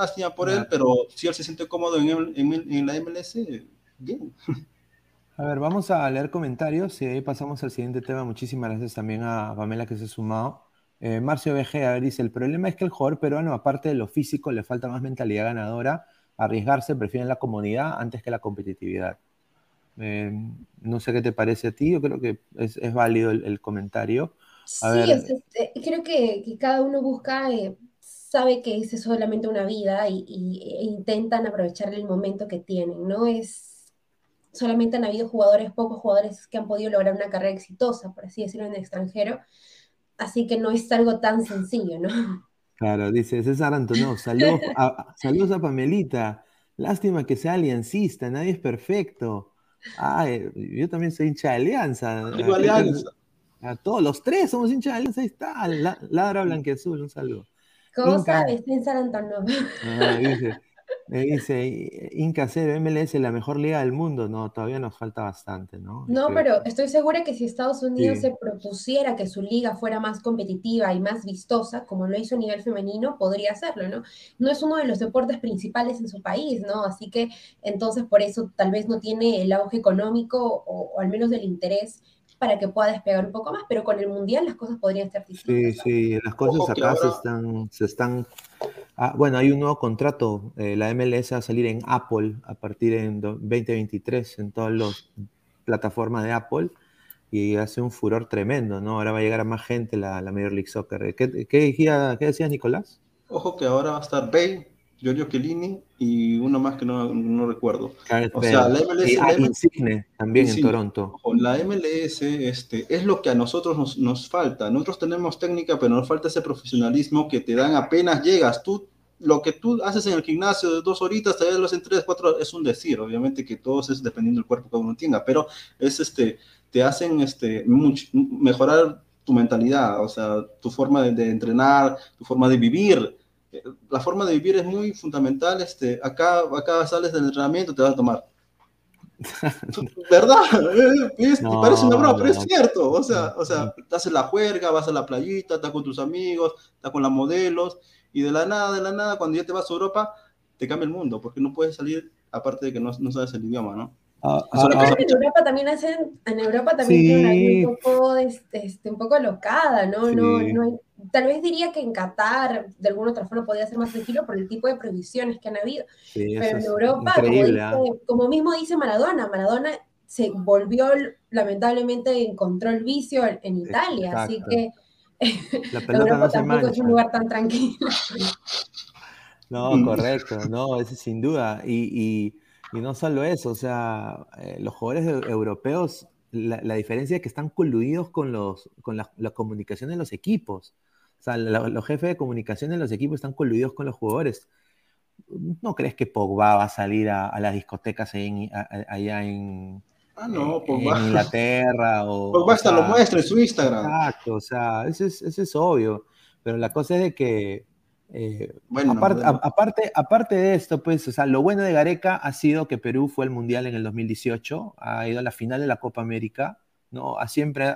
lástima por él, pero si él se siente cómodo en, en, la MLS, bien. A ver, vamos a leer comentarios y ahí pasamos al siguiente tema. Muchísimas gracias también a Pamela que se ha sumado. Eh, Marcio BG, a ver, dice, el problema es que el jugador peruano, aparte de lo físico, le falta más mentalidad ganadora, arriesgarse, prefieren la comodidad antes que la competitividad. Eh, no sé qué te parece a ti, yo creo que es, válido el, comentario. sí, este, creo que, cada uno busca eh, sabe que es solamente una vida y, e intentan aprovechar el momento que tienen, ¿no? Es, solamente han habido jugadores, pocos jugadores que han podido lograr una carrera exitosa, por así decirlo, en el extranjero, así que no es algo tan sencillo, ¿no? Claro, dice César Antonio, saludos [laughs] a, saludos a Pamelita, lástima que sea aliancista, nadie es perfecto. Ay, yo también soy hincha de Alianza. alianza. A todos los tres somos hinchas de Alianza, ahí está, Ladra Blanquezul, un saludo. ¿Cómo sabes? En San Antonio. Ah, Me [laughs] dice, Inca Cero, MLS, la mejor liga del mundo. No, todavía nos falta bastante, ¿no? No, pero estoy segura que si Estados Unidos se propusiera que su liga fuera más competitiva y más vistosa, como lo hizo a nivel femenino, podría hacerlo, ¿no? No es uno de los deportes principales en su país, ¿no? Así que entonces por eso tal vez no tiene el auge económico o, al menos el interés para que pueda despegar un poco más, pero con el Mundial las cosas podrían ser distintas. Sí, sí, las cosas acá se están, se están Ah, bueno, hay un nuevo contrato. Eh, la MLS va a salir en Apple a partir de 2023 en todas las plataformas de Apple y hace un furor tremendo, ¿no? Ahora va a llegar a más gente la, la Major League Soccer. ¿Qué, qué, qué decías, Nicolás? Ojo que ahora va a estar Bay, Giorgio Chiellini y uno más que no, no recuerdo. o sea, la MLS, y, ah, Insigne también en Toronto. La MLS este, es lo que a nosotros nos, nos, falta. Nosotros tenemos técnica, pero nos falta ese profesionalismo que te dan apenas llegas. Tú, lo que tú haces en el gimnasio de dos horitas, te lo en tres, cuatro, es un decir. Obviamente que todo es dependiendo del cuerpo que uno tenga, pero es este, te hacen este, mejorar tu mentalidad, o sea, tu forma de, de entrenar, tu forma de vivir la forma de vivir es muy fundamental. Este, acá, acá sales del entrenamiento, te vas a tomar. [laughs] ¿Verdad? [laughs] parece una broma, pero es cierto. O sea, o sea, haces la juerga, vas a la playita, estás con tus amigos, estás con las modelos, y de la nada, de la nada, cuando ya te vas a Europa, te cambia el mundo, porque no puedes salir, aparte de que no, no sabes el idioma, ¿no? Ah, ah, ah. en Europa también hacen, en Europa también un poco, este, este, un poco locada, ¿no? No, no tal vez diría que en Qatar, de alguna otra forma, podría ser más tranquilo por el tipo de prohibiciones que han habido. Pero en Europa, como, mismo dice Maradona, Maradona se volvió, lamentablemente, encontró el vicio en, Italia, así que la [laughs] Europa tampoco es un lugar tan tranquilo. No, correcto, no, eso sin duda. y y no solo eso, o sea, eh, los jugadores europeos, la, diferencia es que están coludidos con, los, con la, comunicación de los equipos. O sea, los jefes de comunicación de los equipos están coludidos con los jugadores. ¿No crees que Pogba va a salir a, las discotecas allá en, ah, no, Pogba. Inglaterra? [laughs] O, Pogba hasta lo muestra en su Instagram. Exacto, o sea, eso es, eso es obvio. Pero la cosa es de que eh, bueno, aparte, aparte, de esto, pues, o sea, lo bueno de Gareca ha sido que Perú fue al Mundial en el 2018, ha ido a la final de la Copa América, ¿no? A siempre,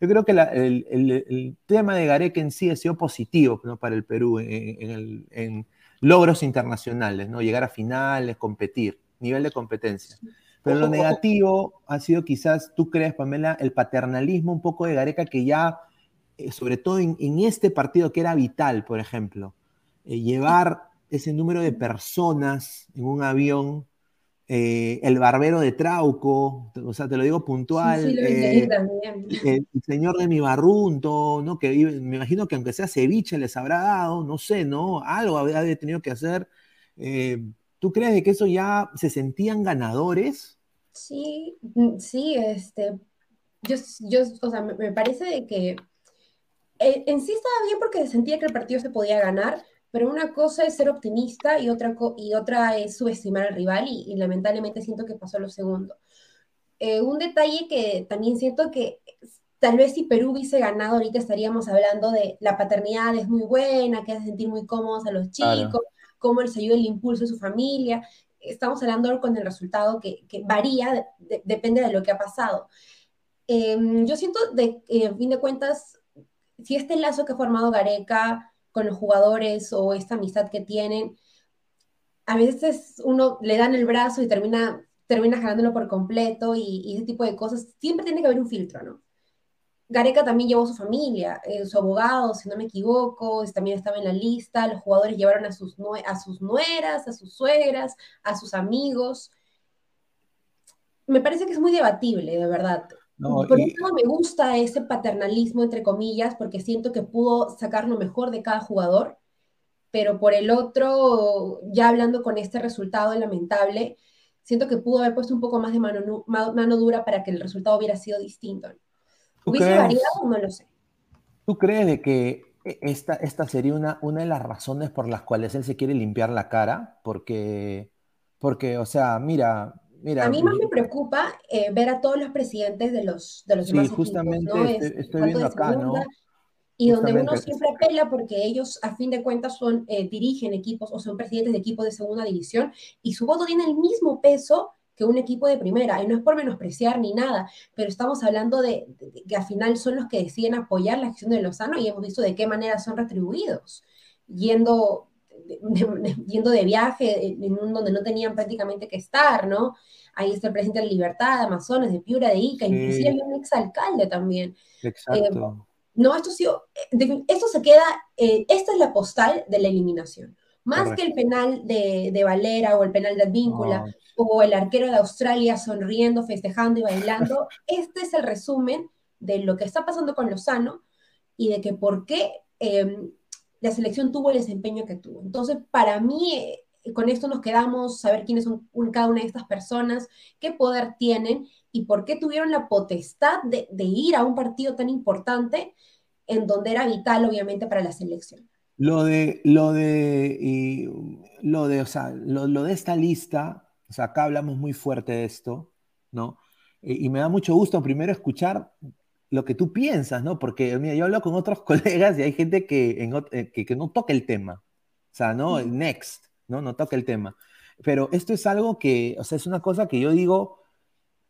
yo creo que el, tema de Gareca en sí ha sido positivo ¿no? para el Perú en, logros internacionales, ¿no? Llegar a finales, competir, nivel de competencia. Pero lo negativo ha sido quizás, tú crees, Pamela, el paternalismo un poco de Gareca que ya eh, sobre todo en, este partido que era vital, por ejemplo, eh, llevar ese número de personas en un avión, eh, el barbero de Trauco, o sea, te lo digo puntual, el, señor de mi barrunto, ¿no? que me imagino que aunque sea ceviche les habrá dado, no sé, ¿no? Algo había tenido que hacer. ¿Tú crees de que eso ya se sentían ganadores? Sí, mm, sí, este, yo, yo o sea, me parece de que eh, en sí estaba bien porque sentía que el partido se podía ganar, pero una cosa es ser optimista y otra, y otra es subestimar al rival y, lamentablemente siento que pasó lo segundo. Eh, un detalle que también siento que tal vez si Perú hubiese ganado ahorita estaríamos hablando de la paternidad es muy buena, que hace sentir muy cómodos a los chicos, cómo les ayuda el impulso de su familia. Estamos hablando con el resultado que, varía, depende de lo que ha pasado. Em, yo siento, de, en fin de cuentas, si este lazo que ha formado Gareca los jugadores o esta amistad que tienen, a veces uno le dan el brazo y termina, termina jalándolo por completo y, ese tipo de cosas, siempre tiene que haber un filtro, ¿no? Gareca también llevó a su familia, eh, su abogado, si no me equivoco, también estaba en la lista, los jugadores llevaron a sus, a sus nueras, a sus suegras, a sus amigos. Me parece que es muy debatible, de verdad. Por eso me gusta ese paternalismo, entre comillas, porque siento que pudo sacar lo mejor de cada jugador, pero por el otro, ya hablando con este resultado lamentable, siento que pudo haber puesto un poco más de mano, mano dura para que el resultado hubiera sido distinto. ¿Hubiese variado? No lo sé. ¿Tú crees de que esta, esta sería una, una de las razones por las cuales él se quiere limpiar la cara? Porque, porque o sea, mira, a mí más me preocupa eh, ver a todos los presidentes de los, de los sí, justamente estoy, viendo acá, ¿no? y donde uno siempre apela porque ellos a fin de cuentas son, eh, dirigen equipos o son presidentes de equipos de segunda división y su voto tiene el mismo peso que un equipo de primera, y no es por menospreciar ni nada, pero estamos hablando de, que al final son los que deciden apoyar la gestión de Lozano y hemos visto de qué manera son retribuidos, yendo de, yendo de viaje en un donde no tenían prácticamente que estar, ¿no? Ahí está el presidente de la Libertad, de Amazonas, de Piura, de Ica, inclusive hay un exalcalde también. Exacto. Eh, no, esto, sí, eh, esto se queda, eh, esta es la postal de la eliminación. Más que el penal de, de, Valera o el penal de Advíncula o el arquero de Australia sonriendo, festejando y bailando, [laughs] este es el resumen de lo que está pasando con Lozano y de que por qué em, la selección tuvo el desempeño que tuvo. Entonces, para mí, eh, con esto nos quedamos, saber quiénes son cada una de estas personas, qué poder tienen y por qué tuvieron la potestad de, ir a un partido tan importante en donde era vital, obviamente, para la selección. Lo de, lo de, lo de, o sea, lo, de esta lista, o sea, acá hablamos muy fuerte de esto, ¿no? Y, y me da mucho gusto primero escuchar lo que tú piensas, ¿no? Porque, mira, yo hablo con otros [laughs] colegas y hay gente que, eh, que, no toca el tema. O sea, ¿no? Next, ¿no? No toca el tema. Pero esto es algo que, o sea, es una cosa que yo digo,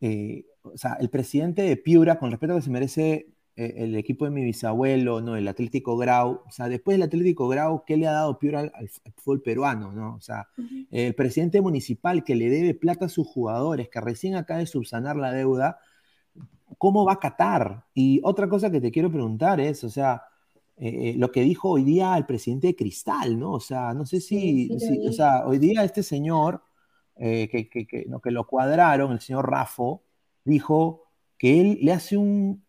eh, o sea, el presidente de Piura, con respeto a que se merece eh, el equipo de mi bisabuelo, ¿no? El Atlético Grau, o sea, después del Atlético Grau, ¿qué le ha dado Piura al, fútbol peruano, ¿no? O sea, el presidente municipal que le debe plata a sus jugadores, que recién acaba de subsanar la deuda, ¿cómo va a Qatar? Y otra cosa que te quiero preguntar es, o sea, eh, eh, lo que dijo hoy día el presidente de Cristal, ¿no? O sea, no sé si, o sea, hoy día este señor, eh, que, que, que, lo cuadraron, el señor Rafo, dijo que él le hace un,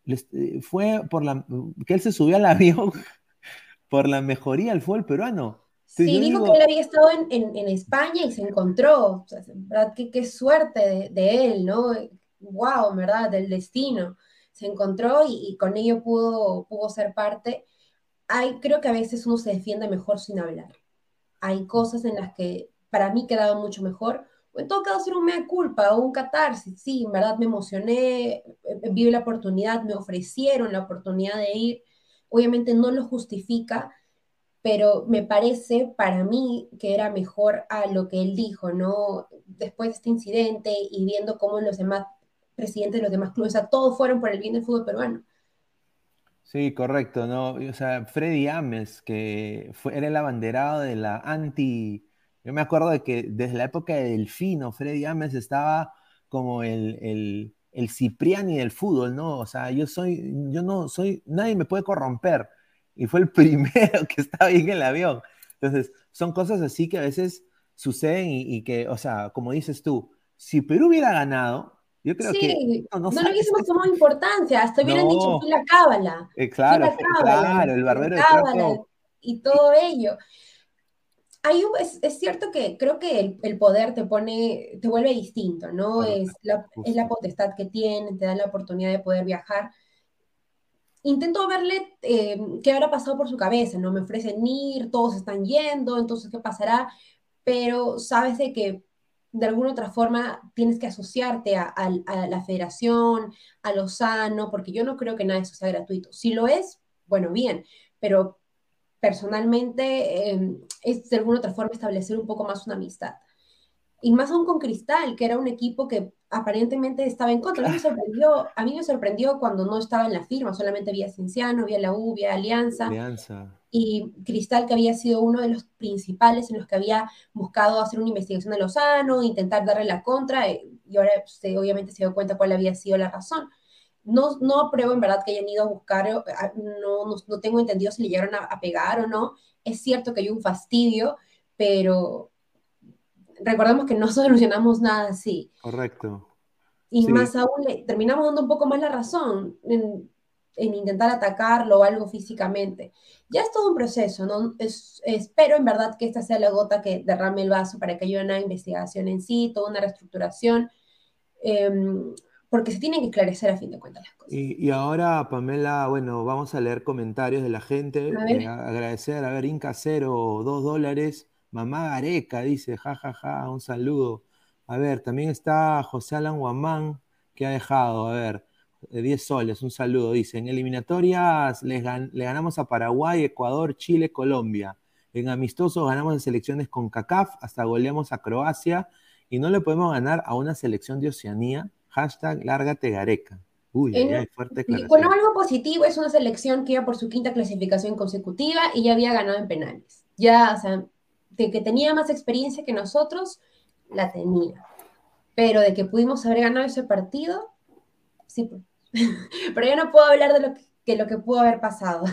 fue por la, que él se subió al avión [laughs] por la mejoría del fútbol peruano. sí, dijo que él había estado en, en, España y se encontró, o sea, ¿verdad? Qué, qué suerte de, de, él, ¿no? Wow, ¿verdad? Del destino. Se encontró y, con ello pudo, pudo ser parte. Hay, creo que a veces uno se defiende mejor sin hablar. Hay cosas en las que para mí quedaba mucho mejor. En todo caso, hacer un mea culpa o un catarsis. Sí, en verdad me emocioné, eh, vi la oportunidad, me ofrecieron la oportunidad de ir. Obviamente no lo justifica, pero me parece para mí que era mejor a lo que él dijo, ¿no? Después de este incidente y viendo cómo los demás presidente de los demás clubes, o sea, todos fueron por el bien del fútbol peruano. Sí, correcto, ¿no? O sea, Freddy Ames, que fue, era el abanderado de la anti... Yo me acuerdo de que desde la época de Delfino, Freddy Ames estaba como el, el, el Cipriani del fútbol, ¿no? O sea, yo soy, yo no soy, nadie me puede corromper. Y fue el [laughs] primero que estaba ahí en el avión. Entonces, son cosas así que a veces suceden y, y que, o sea, como dices tú, si Perú hubiera ganado, yo creo que. No, no, no le hubiésemos tomado importancia, hasta hubieran dicho fui la cábala. Eh, claro, claro, el barbero de cábala, Y todo ello. Hay, es, es, cierto que creo que el, el, poder te pone, te vuelve distinto, ¿no? es, la, es la potestad que tienen, te dan la oportunidad de poder viajar. Intento verle eh, qué habrá pasado por su cabeza, ¿no? Me ofrecen ir, todos están yendo, entonces, ¿qué pasará? Pero sabes de que de alguna otra forma tienes que asociarte a, la federación, a lo sano, porque yo no creo que nada de eso sea gratuito. Si lo es, bueno, bien, pero personalmente em, es de alguna otra forma establecer un poco más una amistad. Y más aún con Cristal, que era un equipo que aparentemente estaba en contra. A mí me sorprendió, a mí me sorprendió cuando no estaba en la firma, solamente vía Cienciano, vía la U, vía Alianza. Alianza y Cristal, que había sido uno de los principales en los que había buscado hacer una investigación de Lozano, intentar darle la contra, eh, y ahora se, obviamente se dio cuenta cuál había sido la razón. No, no apruebo en verdad que hayan ido a buscar, eh, no, no, tengo entendido si le llegaron a, pegar o no. Es cierto que hay un fastidio, pero recordemos que no [laughs] solucionamos nada así. Correcto. Y más aún, le, terminamos dando un poco más la razón. En, en intentar atacarlo o algo físicamente. Ya es todo un proceso, ¿no? espero en verdad que esta sea la gota que derrame el vaso para que haya una investigación en sí, toda una reestructuración, em, porque se tienen que esclarecer a fin de cuentas las cosas. Y, ahora, Pamela, bueno, vamos a leer comentarios de la gente, eh, agradecer, a ver, Inca Cero, dos dólares, Mamá Gareca dice, jajaja, ja, ja, un saludo. A ver, también está José Alan Guamán, que ha dejado, a ver, de 10 soles, un saludo. Dice, en eliminatorias le ganamos a Paraguay, Ecuador, Chile, Colombia. En amistosos ganamos en selecciones con CACAF, hasta goleamos a Croacia y no le podemos ganar a una selección de Oceanía. Hashtag lárgate Gareca. Uy, fuerte Bueno, algo positivo es una selección que iba por su quinta clasificación consecutiva y ya había ganado en penales. Ya, o sea, de que tenía más experiencia que nosotros, la tenía. Pero de que pudimos haber ganado ese partido, sí. Pues. [laughs] Pero yo no puedo hablar de lo que, lo que pudo haber pasado.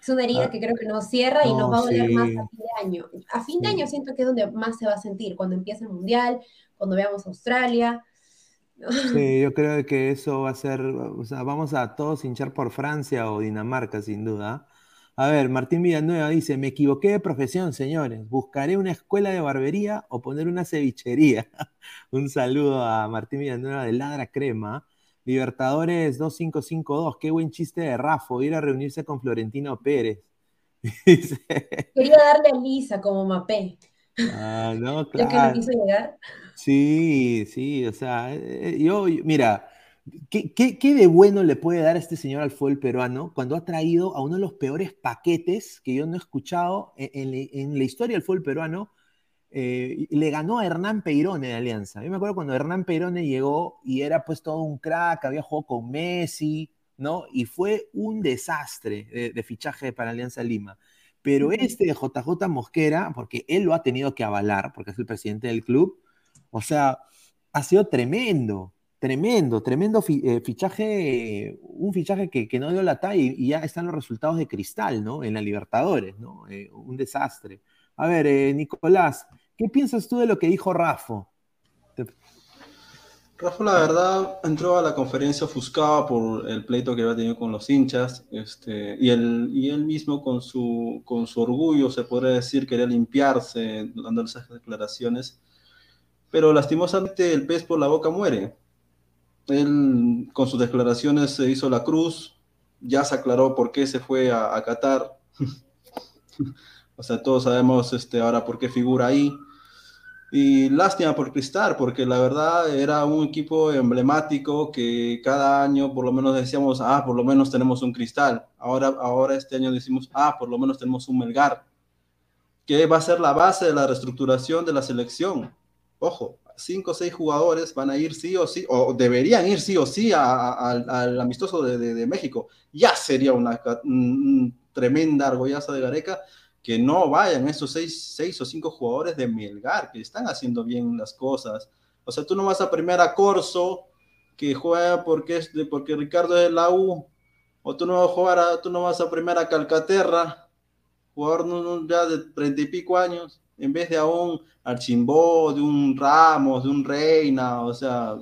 Es una herida ah. que creo que nos cierra y nos va a doler más a fin de año. A fin de año siento que es donde más se va a sentir, cuando empiece el Mundial, cuando veamos Australia. Sí, [laughs] yo creo que eso va a ser, o sea, vamos a todos hinchar por Francia o Dinamarca, sin duda. A ver, Martín Villanueva dice, me equivoqué de profesión, señores. Buscaré una escuela de barbería o poner una cevichería. [laughs] Un saludo a Martín Villanueva de Ladra Crema. Libertadores 2552, qué buen chiste de Rafo, ir a reunirse con Florentino Pérez. [laughs] Quería darle a Lisa como mapé. Ah, no, [laughs] claro. que no quiso llegar. Sí, sí, o sea, eh, yo, mira, ¿qué, ¿qué, de bueno le puede dar a este señor al fútbol peruano cuando ha traído a uno de los peores paquetes que yo no he escuchado en, en la historia del fútbol peruano? Eh, le ganó a Hernán Peirone de Alianza. Yo me acuerdo cuando Hernán Peirone llegó y era pues todo un crack, había jugado con Messi, ¿no? Y fue un desastre de, fichaje para Alianza Lima. Pero este de JJ Mosquera, porque él lo ha tenido que avalar, porque es el presidente del club, o sea, ha sido tremendo, tremendo, tremendo eh, fichaje, un fichaje que, no dio la talla y, ya están los resultados de cristal, ¿no? En la Libertadores, ¿no? Eh, un desastre. A ver, Nicolás, ¿Qué piensas tú de lo que dijo Rafa? Rafa, la verdad, entró a la conferencia ofuscada por el pleito que había tenido con los hinchas, este, y, él, y él mismo con su, con su orgullo, se podría decir, quería limpiarse dando esas declaraciones, pero lastimosamente el pez por la boca muere. Él con sus declaraciones se hizo la cruz, ya se aclaró por qué se fue a, a Qatar. [laughs] O sea, todos sabemos este, ahora por qué figura ahí. Y lástima por Cristal, porque la verdad era un equipo emblemático que cada año por lo menos decíamos, ah, por lo menos tenemos un Cristal. Ahora, ahora este año decimos, ah, por lo menos tenemos un Melgar, que va a ser la base de la reestructuración de la selección. Ojo, cinco o seis jugadores van a ir sí o sí, o deberían ir sí o sí al amistoso de, México. Ya sería una, tremenda argollaza de Gareca que no vayan esos seis, o cinco jugadores de Melgar, que están haciendo bien las cosas. O sea, tú no vas a primera a Corso, que juega porque, es de, porque Ricardo es de la U, o tú no vas a jugar a, tú no vas a a Calcaterra, jugador ya de treinta y pico años, en vez de a un Archimbó, de un Ramos, de un Reina, o sea,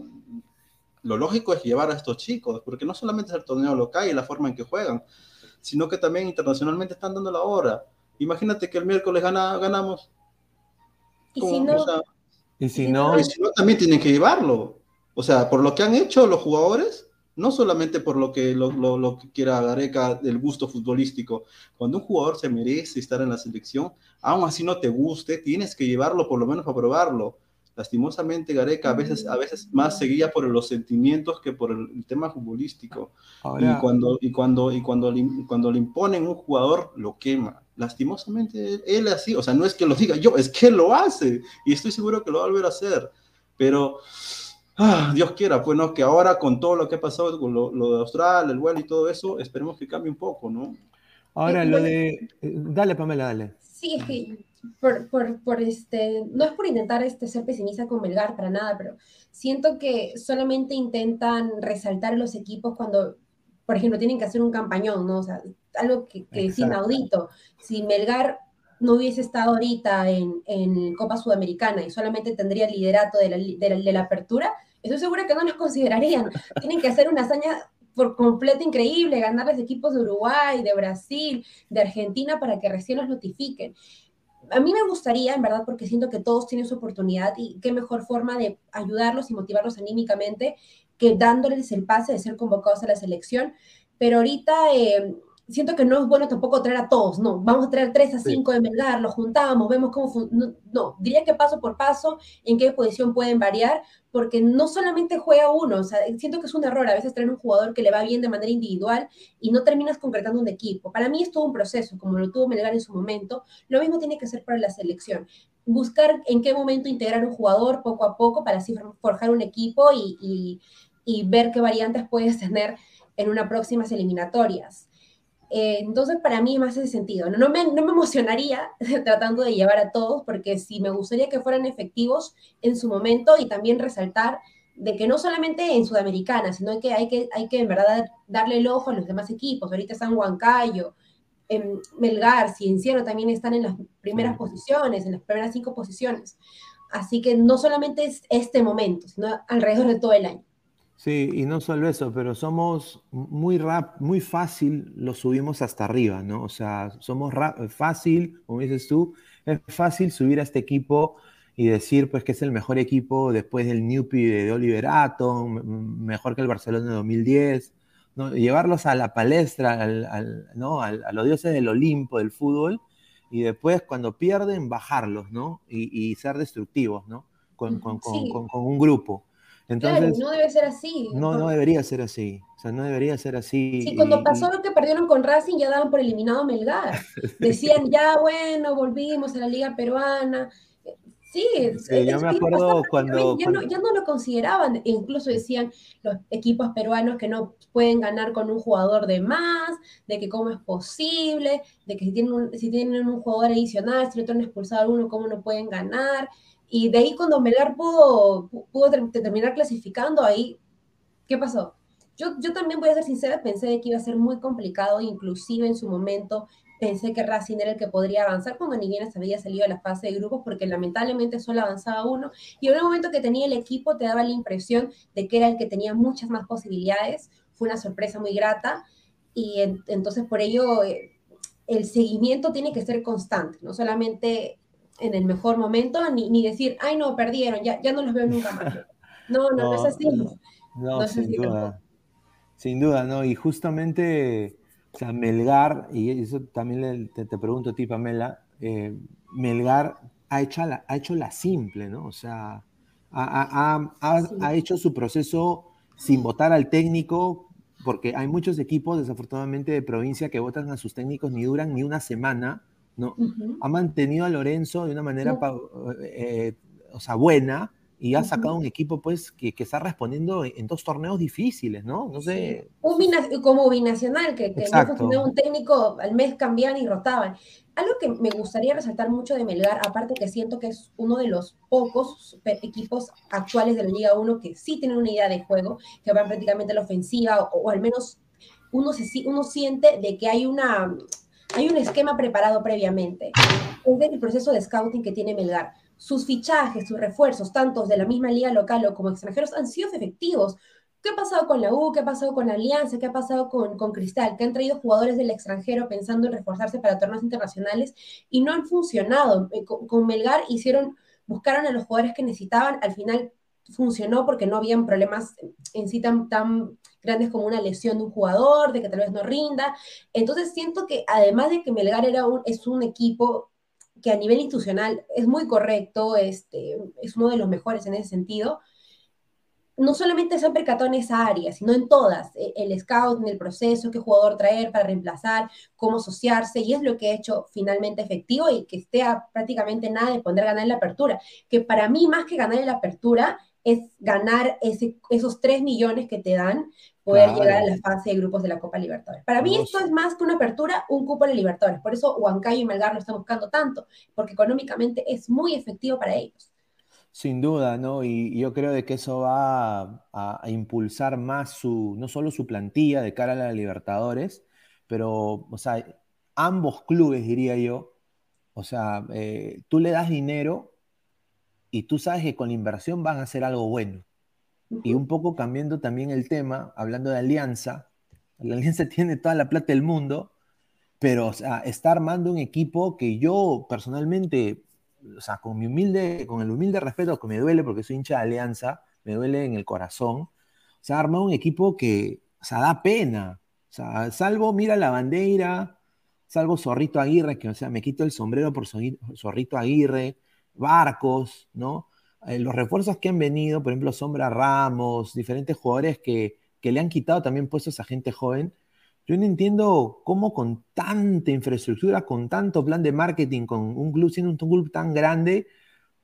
lo lógico es llevar a estos chicos, porque no solamente es el torneo local y la forma en que juegan, sino que también internacionalmente están dando la hora. Imagínate que el miércoles gana, ganamos. ¿Y si, no? ¿Y si no? Y si no, también tienen que llevarlo. O sea, por lo que han hecho los jugadores, no solamente por lo que, lo, lo, que quiera Gareca del gusto futbolístico. Cuando un jugador se merece estar en la selección, aún así no te guste, tienes que llevarlo por lo menos a probarlo. Lastimosamente, Gareca a veces, a veces más seguía por los sentimientos que por el, tema futbolístico. y cuando, y cuando, y cuando, cuando le imponen un jugador, lo quema. Lastimosamente, él así. O sea, no es que lo diga yo, es que lo hace. Y estoy seguro que lo va a volver a hacer. Pero, ah, Dios quiera, pues no, que ahora con todo lo que ha pasado con lo, lo de Australia, el vuelo y todo eso, esperemos que cambie un poco, ¿no? Ahora, lo de. Eh, dale, Pamela, dale. Sí, es que por, por, por, este, no es por intentar este, ser pesimista con Melgar para nada, pero siento que solamente intentan resaltar los equipos cuando, por ejemplo, tienen que hacer un campañón, ¿no? O sea, algo que, que es inaudito. Si Melgar no hubiese estado ahorita en, en, Copa Sudamericana y solamente tendría el liderato de la, de la, apertura, estoy segura que no nos considerarían. Tienen que hacer una hazaña por completo increíble, ganarles equipos de Uruguay, de Brasil, de Argentina para que recién los notifiquen a mí me gustaría, en verdad, porque siento que todos tienen su oportunidad y qué mejor forma de ayudarlos y motivarlos anímicamente que dándoles el pase de ser convocados a la selección. Pero ahorita eh, siento que no es bueno tampoco traer a todos, no, vamos a traer tres a cinco de Melgar, los juntamos, vemos cómo, no, no, diría que paso por paso, en qué posición pueden variar, porque no solamente juega uno, o sea, siento que es un error a veces traer un jugador que le va bien de manera individual y no terminas concretando un equipo. Para mí es todo un proceso, como lo tuvo Melgar en su momento, lo mismo tiene que ser para la selección. Buscar en qué momento integrar un jugador poco a poco para así forjar un equipo y, y, y ver qué variantes puedes tener en unas próximas eliminatorias. Eh, entonces, para mí más ese sentido. No, no, me, no me emocionaría [laughs] tratando de llevar a todos, porque sí me gustaría que fueran efectivos en su momento y también resaltar de que no solamente en Sudamericana, sino que hay que, hay que en verdad darle el ojo a los demás equipos. Ahorita están Huancayo, en Melgar, Cienciano también están en las primeras posiciones, en las primeras cinco posiciones. Así que no solamente es este momento, sino alrededor de todo el año. Sí, y no solo eso, pero somos muy rap, muy fácil, lo subimos hasta arriba, ¿no? O sea, somos fácil, como dices tú, es fácil subir a este equipo y decir pues que es el mejor equipo después del Newpi de Oliver Atom, mejor que el Barcelona de 2010, ¿no? llevarlos a la palestra, al, ¿no? a los dioses del Olimpo del fútbol, y después cuando pierden, bajarlos, ¿no? Y, ser destructivos, ¿no? con, con un grupo claro, no debe ser así. No, no debería ser así. O sea, no debería ser así. Sí, cuando pasó lo que perdieron con Racing ya daban por eliminado a Melgar. [laughs] Decían, ya bueno, volvimos a la liga peruana. Sí, yo me acuerdo cuando ya, No, ya, No, lo consideraban, incluso decían los equipos peruanos que no pueden ganar con un jugador de más, de que cómo es posible, de que si tienen un, si tienen un jugador adicional, si no tienen expulsado a uno, cómo no pueden ganar. Y de ahí cuando Melgar pudo, pudo terminar clasificando, ahí, ¿qué pasó? Yo, yo también voy a ser sincera, pensé que iba a ser muy complicado, inclusive en su momento pensé que Racing era el que podría avanzar cuando ni bien había salido a la fase de grupos, porque lamentablemente solo avanzaba uno, y en el momento que tenía el equipo te daba la impresión de que era el que tenía muchas más posibilidades, fue una sorpresa muy grata, y entonces por ello eh, el seguimiento tiene que ser constante, no solamente en el mejor momento, ni, ni decir, ay, no, perdieron, ya, ya no los veo nunca más. [laughs] No, no, no, es así. No, sin duda. Sin duda, ¿no? Y justamente, o sea, Melgar, y eso también te, pregunto a ti, Pamela, eh, Melgar ha hecho, la, ha hecho la simple, ¿no? O sea, ha, ha, ha, ha, hecho su proceso sin votar al técnico, porque hay muchos equipos, desafortunadamente, de provincia que votan a sus técnicos ni duran ni una semana ¿no? Ha mantenido a Lorenzo de una manera, eh, o sea, buena y ha sacado un equipo, pues, que, está respondiendo en, dos torneos difíciles, ¿no? No sé. como binacional, que, que no un técnico al mes cambiaban y rotaban. Algo que me gustaría resaltar mucho de Melgar, aparte que siento que es uno de los pocos equipos actuales de la Liga 1 que sí tienen una idea de juego, que van prácticamente a la ofensiva, o, o al menos uno, se, uno siente de que hay una hay un esquema preparado previamente. Es el proceso de scouting que tiene Melgar. Sus fichajes, sus refuerzos, tantos de la misma liga local o como extranjeros, han sido efectivos. ¿Qué ha pasado con la U? ¿Qué ha pasado con la Alianza? ¿Qué ha pasado con, con Cristal? Que han traído jugadores del extranjero pensando en reforzarse para torneos internacionales y no han funcionado. Eh, con, Melgar hicieron, buscaron a los jugadores que necesitaban, al final funcionó porque no habían problemas en sí tan, tan grandes como una lesión de un jugador, de que tal vez no rinda. Entonces siento que además de que Melgar era un, es un equipo que a nivel institucional es muy correcto, este, es uno de los mejores en ese sentido, no solamente se han percatado en esa área, sino en todas, e, el scout, en el proceso, qué jugador traer para reemplazar, cómo asociarse, y es lo que ha hecho finalmente efectivo y que esté a prácticamente nada de poder ganar en la apertura, que para mí más que ganar en la apertura es ganar ese, esos 3 millones que te dan, poder llegar a la fase de grupos de la Copa Libertadores. Para mí esto es más que una apertura, un cupo de Libertadores. Por eso Huancayo y Melgar lo están buscando tanto, porque económicamente es muy efectivo para ellos. Sin duda, ¿no? Y, yo creo de que eso va a, impulsar más su, no solo su plantilla de cara a la Libertadores, pero, o sea, ambos clubes, diría yo, o sea, eh, tú le das dinero y tú sabes que con la inversión van a hacer algo bueno. Y un poco cambiando también el tema, hablando de alianza, la alianza [laughs] tiene toda la plata del mundo, pero o sea, está armando un equipo que yo personalmente, o sea, con mi humilde, con el humilde respeto que me duele porque soy hincha de alianza, me duele en el corazón, o sea, ha armado un equipo que, o sea, da pena. O sea, salvo, mira la bandera, salvo Zorrito Aguirre, que, o sea, me quito el sombrero por Zorrito Aguirre, Barcos, ¿no? Eh, los refuerzos que han venido, por ejemplo, Sombra Ramos, diferentes jugadores que, que le han quitado también puestos a gente joven. Yo no entiendo cómo con tanta infraestructura, con tanto plan de marketing, con un club siendo un club tan grande,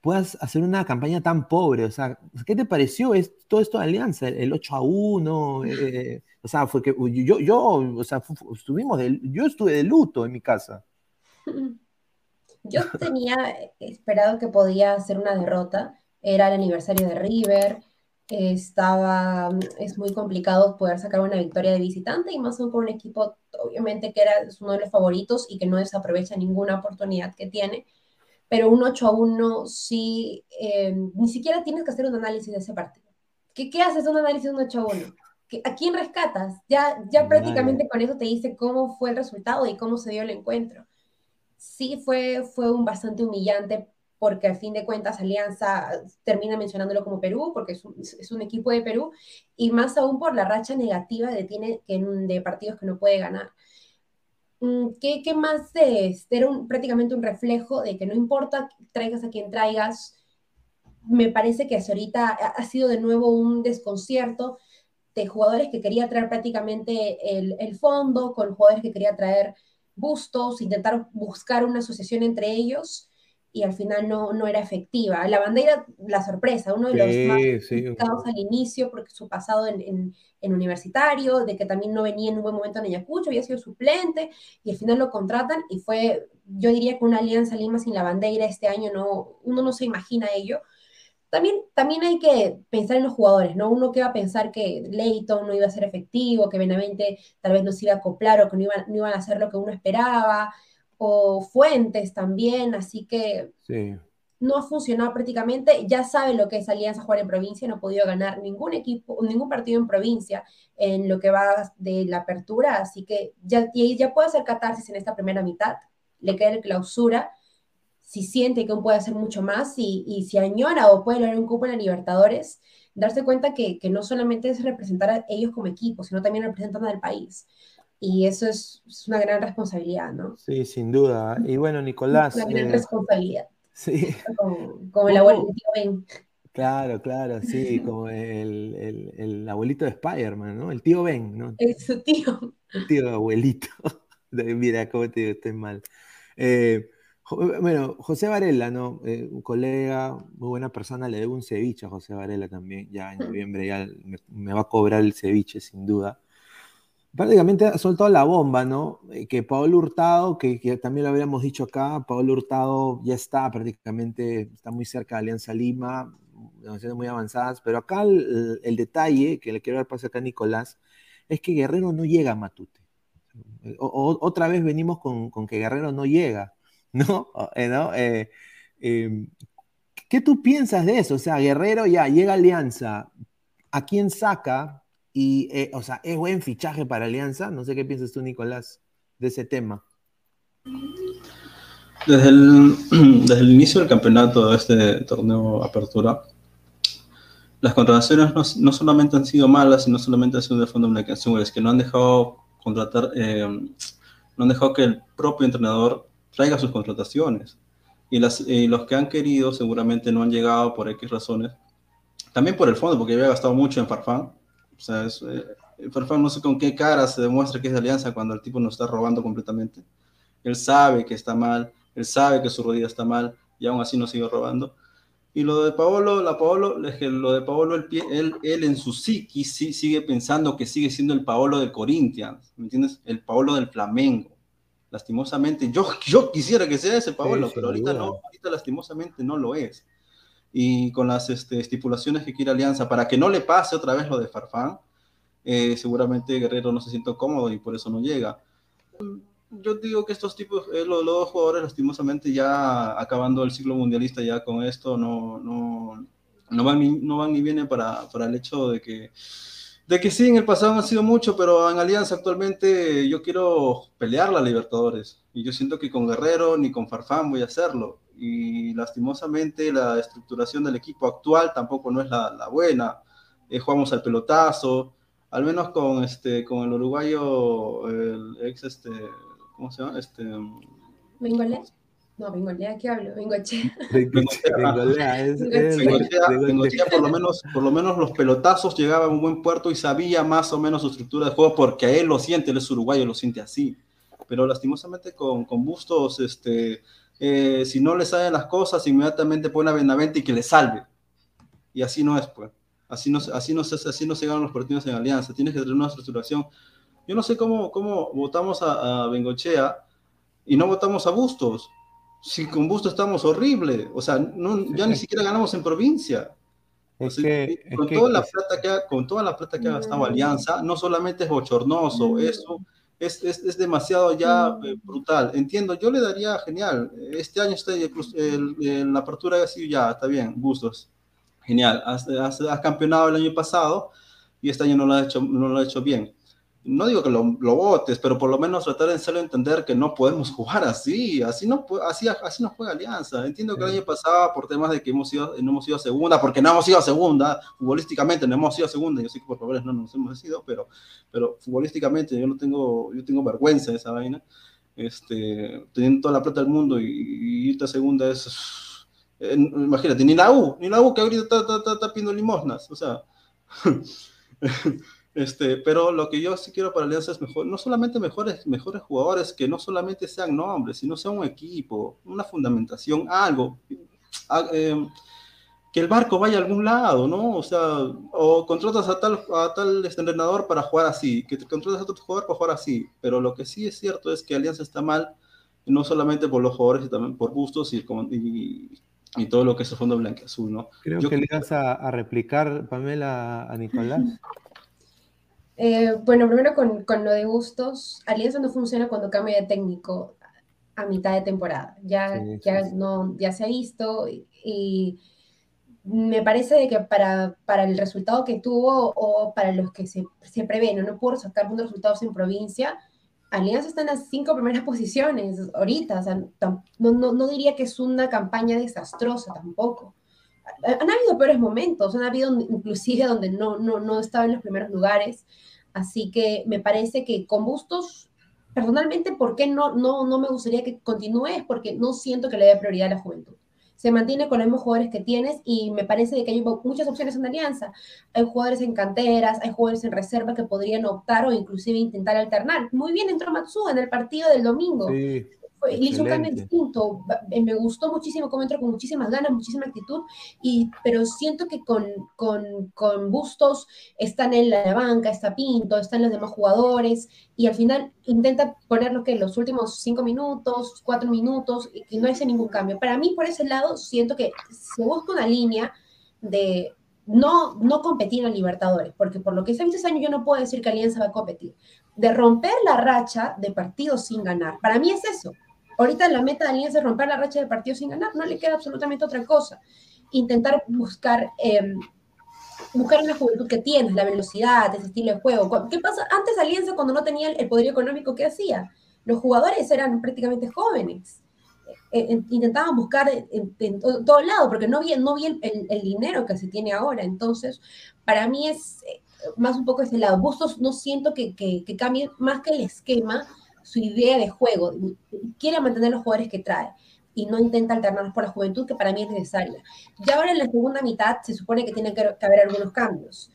puedas hacer una campaña tan pobre. O sea, ¿qué te pareció todo esto de Alianza? El 8 a 1, eh, o sea, fue que yo, yo o sea, estuvimos yo estuve de luto en mi casa. [laughs] Yo tenía esperado que podía ser una derrota, era el aniversario de River, estaba, es muy complicado poder sacar una victoria de visitante y más aún con un equipo, obviamente, que era uno de los favoritos y que no desaprovecha ninguna oportunidad que tiene. Pero un 8 a 1 sí, eh, ni siquiera tienes que hacer un análisis de ese partido. ¿Qué, qué haces un análisis de un 8 a 1? ¿A quién rescatas? Ya, ya prácticamente con eso te dice cómo fue el resultado y cómo se dio el encuentro. Sí fue, fue un bastante humillante porque al fin de cuentas Alianza termina mencionándolo como Perú, porque es un, equipo de Perú, y más aún por la racha negativa de, tiene, de partidos que no puede ganar. Mm, ¿Qué, qué más de Era prácticamente un reflejo de que no importa traigas a quien traigas, me parece que ahorita ha sido de nuevo un desconcierto de jugadores que quería traer prácticamente el, el fondo, con jugadores que quería traer bustos, intentar buscar una asociación entre ellos y al final no, no era efectiva. La bandera, la sorpresa, uno de los más criticados al inicio, porque su pasado en, en, universitario, de que también no venía en un buen momento en Ayacucho, había sido suplente, y al final lo contratan, y fue, yo diría que una alianza Lima sin la bandera este año, no, uno no se imagina ello. También, también hay que pensar en los jugadores, ¿no? Uno que va a pensar que Leighton no iba a ser efectivo, que Benavente tal vez no se iba a acoplar o que no iban, no iban a hacer lo que uno esperaba, o Fuentes también, así que no ha funcionado prácticamente. Ya sabe lo que es Alianza jugar en provincia, no ha podido ganar ningún equipo, ningún partido en provincia en lo que va de la apertura, así que ya, ya puede hacer catarsis en esta primera mitad, le queda el clausura. Si siente que aún puede hacer mucho más y, y si añora o puede lograr un cupo en la Libertadores, darse cuenta que, que no solamente es representar a ellos como equipo, sino también representan al país. Y eso es, una gran responsabilidad, ¿no? Sí, sin duda. Y bueno, Nicolás. Una gran eh, responsabilidad. Sí. [laughs] Como, el abuelito Ben. Claro, claro, sí, [laughs] como el, el, abuelito de Spider-Man, ¿no? El tío Ben, ¿no? Es su tío. El tío abuelito. [laughs] Mira, cómo te digo, estoy mal. Eh, bueno, José Varela, ¿no? Eh, un colega, muy buena persona, le debo un ceviche a José Varela también, ya en noviembre ya me va a cobrar el ceviche, sin duda prácticamente ha soltado la bomba, ¿no? Eh, que Pablo Hurtado, que, también lo habíamos dicho acá, Pablo Hurtado ya está prácticamente, está muy cerca de Alianza Lima, negociaciones muy avanzadas, pero acá el, detalle que le quiero dar paso acá a Nicolás es que Guerrero no llega a Matute. otra vez venimos con, que Guerrero no llega, ¿no? Eh, ¿no? Eh, em, ¿Qué tú piensas de eso? O sea, Guerrero ya llega a Alianza, ¿a quién saca? Y, eh, o sea, es buen fichaje para Alianza. No sé qué piensas tú, Nicolás, de ese tema. Desde el, [clears throat] desde el inicio del campeonato de este torneo Apertura, las contrataciones no, solamente han sido malas, sino solamente han sido de fondo una canción, es que no han dejado contratar, eh, no han dejado que el propio entrenador traiga sus contrataciones. Y, las, y los que han querido seguramente no han llegado por X razones. También por el fondo, porque había gastado mucho en Farfán o sea, es, eh, Farfán no sé con qué cara se demuestra que es de alianza cuando el tipo nos está robando completamente. Él sabe que está mal, él sabe que su rodilla está mal y aún así nos sigue robando. Y lo de Paolo, la Paolo, es que lo de Paolo, él, él, en su psiquis sí, sigue pensando que sigue siendo el Paolo del Corinthians, ¿me entiendes? El Paolo del Flamengo. Lastimosamente, yo, yo quisiera que sea ese Paolo, pero ahorita no, ahorita lastimosamente no lo es y con las este, estipulaciones que quiere Alianza para que no le pase otra vez lo de Farfán, eh, seguramente Guerrero no se siente cómodo y por eso no llega. Yo digo que estos tipos, eh, los, dos jugadores lastimosamente ya acabando el ciclo mundialista ya con esto no, no, no, van, ni, no van ni vienen para, para el hecho de que de que sí, en el pasado han sido mucho, pero en Alianza actualmente yo quiero pelear la Libertadores. Y yo siento que con Guerrero ni con Farfán voy a hacerlo y lastimosamente la estructuración del equipo actual tampoco no es la, buena. Eh, jugamos al pelotazo, al menos con este, con el uruguayo, el ex este, ¿cómo se llama? Este. No, Bengolea, ¿qué hablo? [laughs] Bengochea. Bengochea, por lo menos, por lo menos los pelotazos llegaban a un buen puerto y sabía más o menos su estructura de juego porque él lo siente, él es uruguayo, lo siente así. Pero lastimosamente con, con Bustos, este, eh, si no le salen las cosas, inmediatamente pone a Benavente y que le salve. Y así no es, pues. Así no, así no, así no se ganan los partidos en alianza. Tienes que tener una estructuración. Yo no sé cómo, cómo votamos a, Bengochea y no votamos a Bustos. Si con Bustos estamos horrible. O sea, no, ya ni siquiera ganamos en provincia. con, toda la plata que ha, con toda la plata que ha gastado Alianza, no solamente es bochornoso, eso es, es, es, demasiado ya eh, brutal. Entiendo, yo le daría genial. Este año está en la apertura así, ya, está bien, Bustos genial, has, has, campeonado el año pasado y este año no lo ha hecho, no lo ha hecho bien. No digo que lo, lo votes, pero por lo menos tratar de hacerlo entender que no podemos jugar así, así no, así, así no juega Alianza. Entiendo que el año pasado, por temas de que hemos ido, no hemos ido a segunda, porque no hemos ido a segunda, futbolísticamente no hemos ido a segunda, yo sé que por favor no nos hemos ido, pero, pero futbolísticamente yo no tengo, yo tengo vergüenza de esa vaina. Este, teniendo toda la plata del mundo y, y irte a segunda es imagínate, ni la U, ni la U que ahorita está, está, está, pidiendo limosnas, o sea. [laughs] este, pero lo que yo sí quiero para Alianza es mejor, no solamente mejores, mejores jugadores, que no solamente sean nombres, sino sea un equipo, una fundamentación, algo. Ah, em, que el barco vaya a algún lado, ¿no? O sea, o contratas a tal, a tal entrenador para jugar así, que te contratas a otro jugador para jugar así, pero lo que sí es cierto es que Alianza está mal, no solamente por los jugadores, sino también por gustos y, y, y todo lo que es el fondo azul, ¿no? Creo que le vas a, replicar, Pamela, a Nicolás. [laughs] Eh, bueno, primero con, con, lo de gustos, Alianza no funciona cuando cambia de técnico a mitad de temporada. Ya, ya, No, ya se ha visto y, me parece de que para, para, el resultado que tuvo o para los que se, se prevé, no, no pudo sacar buenos resultados en provincia, Alianza está en las cinco primeras [laughs] posiciones ahorita, o sea, no, no, no, diría que es una campaña desastrosa tampoco. Han habido peores momentos, han habido inclusive donde no, no, no estaba en los primeros lugares, así que me parece que con Bustos, personalmente, ¿por qué no, no, no me gustaría que continúe? Es porque no siento que le dé prioridad a la juventud se mantiene con los mismos jugadores que tienes y me parece que hay muchas opciones en alianza. Hay jugadores en canteras, hay jugadores en reserva que podrían optar o inclusive intentar alternar. Muy bien entró Matsu en el partido del domingo. Sí hizo un cambio distinto. Me gustó muchísimo cómo entró con muchísimas ganas, muchísima actitud, y, pero siento que con, con, con Bustos están en la banca, está Pinto, están los demás jugadores, y al final intenta ponerlo que los últimos cinco minutos, cuatro minutos, y, no hace ningún cambio. Para mí, por ese lado, siento que se busca una línea de no, no competir en Libertadores, porque por lo que se visto este año yo no puedo decir que Alianza va a competir, de romper la racha de partidos sin ganar. Para mí es eso. Ahorita la meta de Alianza es romper la racha de partidos sin ganar, no le queda absolutamente otra cosa. Intentar buscar, eh, buscar la juventud que tienes, la velocidad, ese estilo de juego. ¿Qué pasa? Antes Alianza, cuando no tenía el poder económico, ¿qué hacía? Los jugadores eran prácticamente jóvenes. Eh, eh, intentaban buscar en, todo, lado, porque no vi, no vi el, dinero que se tiene ahora. Entonces, para mí es más un poco ese lado. Bustos no siento que, que, que cambie más que el esquema, su idea de juego, quiere mantener los jugadores que trae y no intenta alternarlos por la juventud, que para mí es necesaria. Ya ahora en la segunda mitad se supone que tiene que, haber algunos cambios.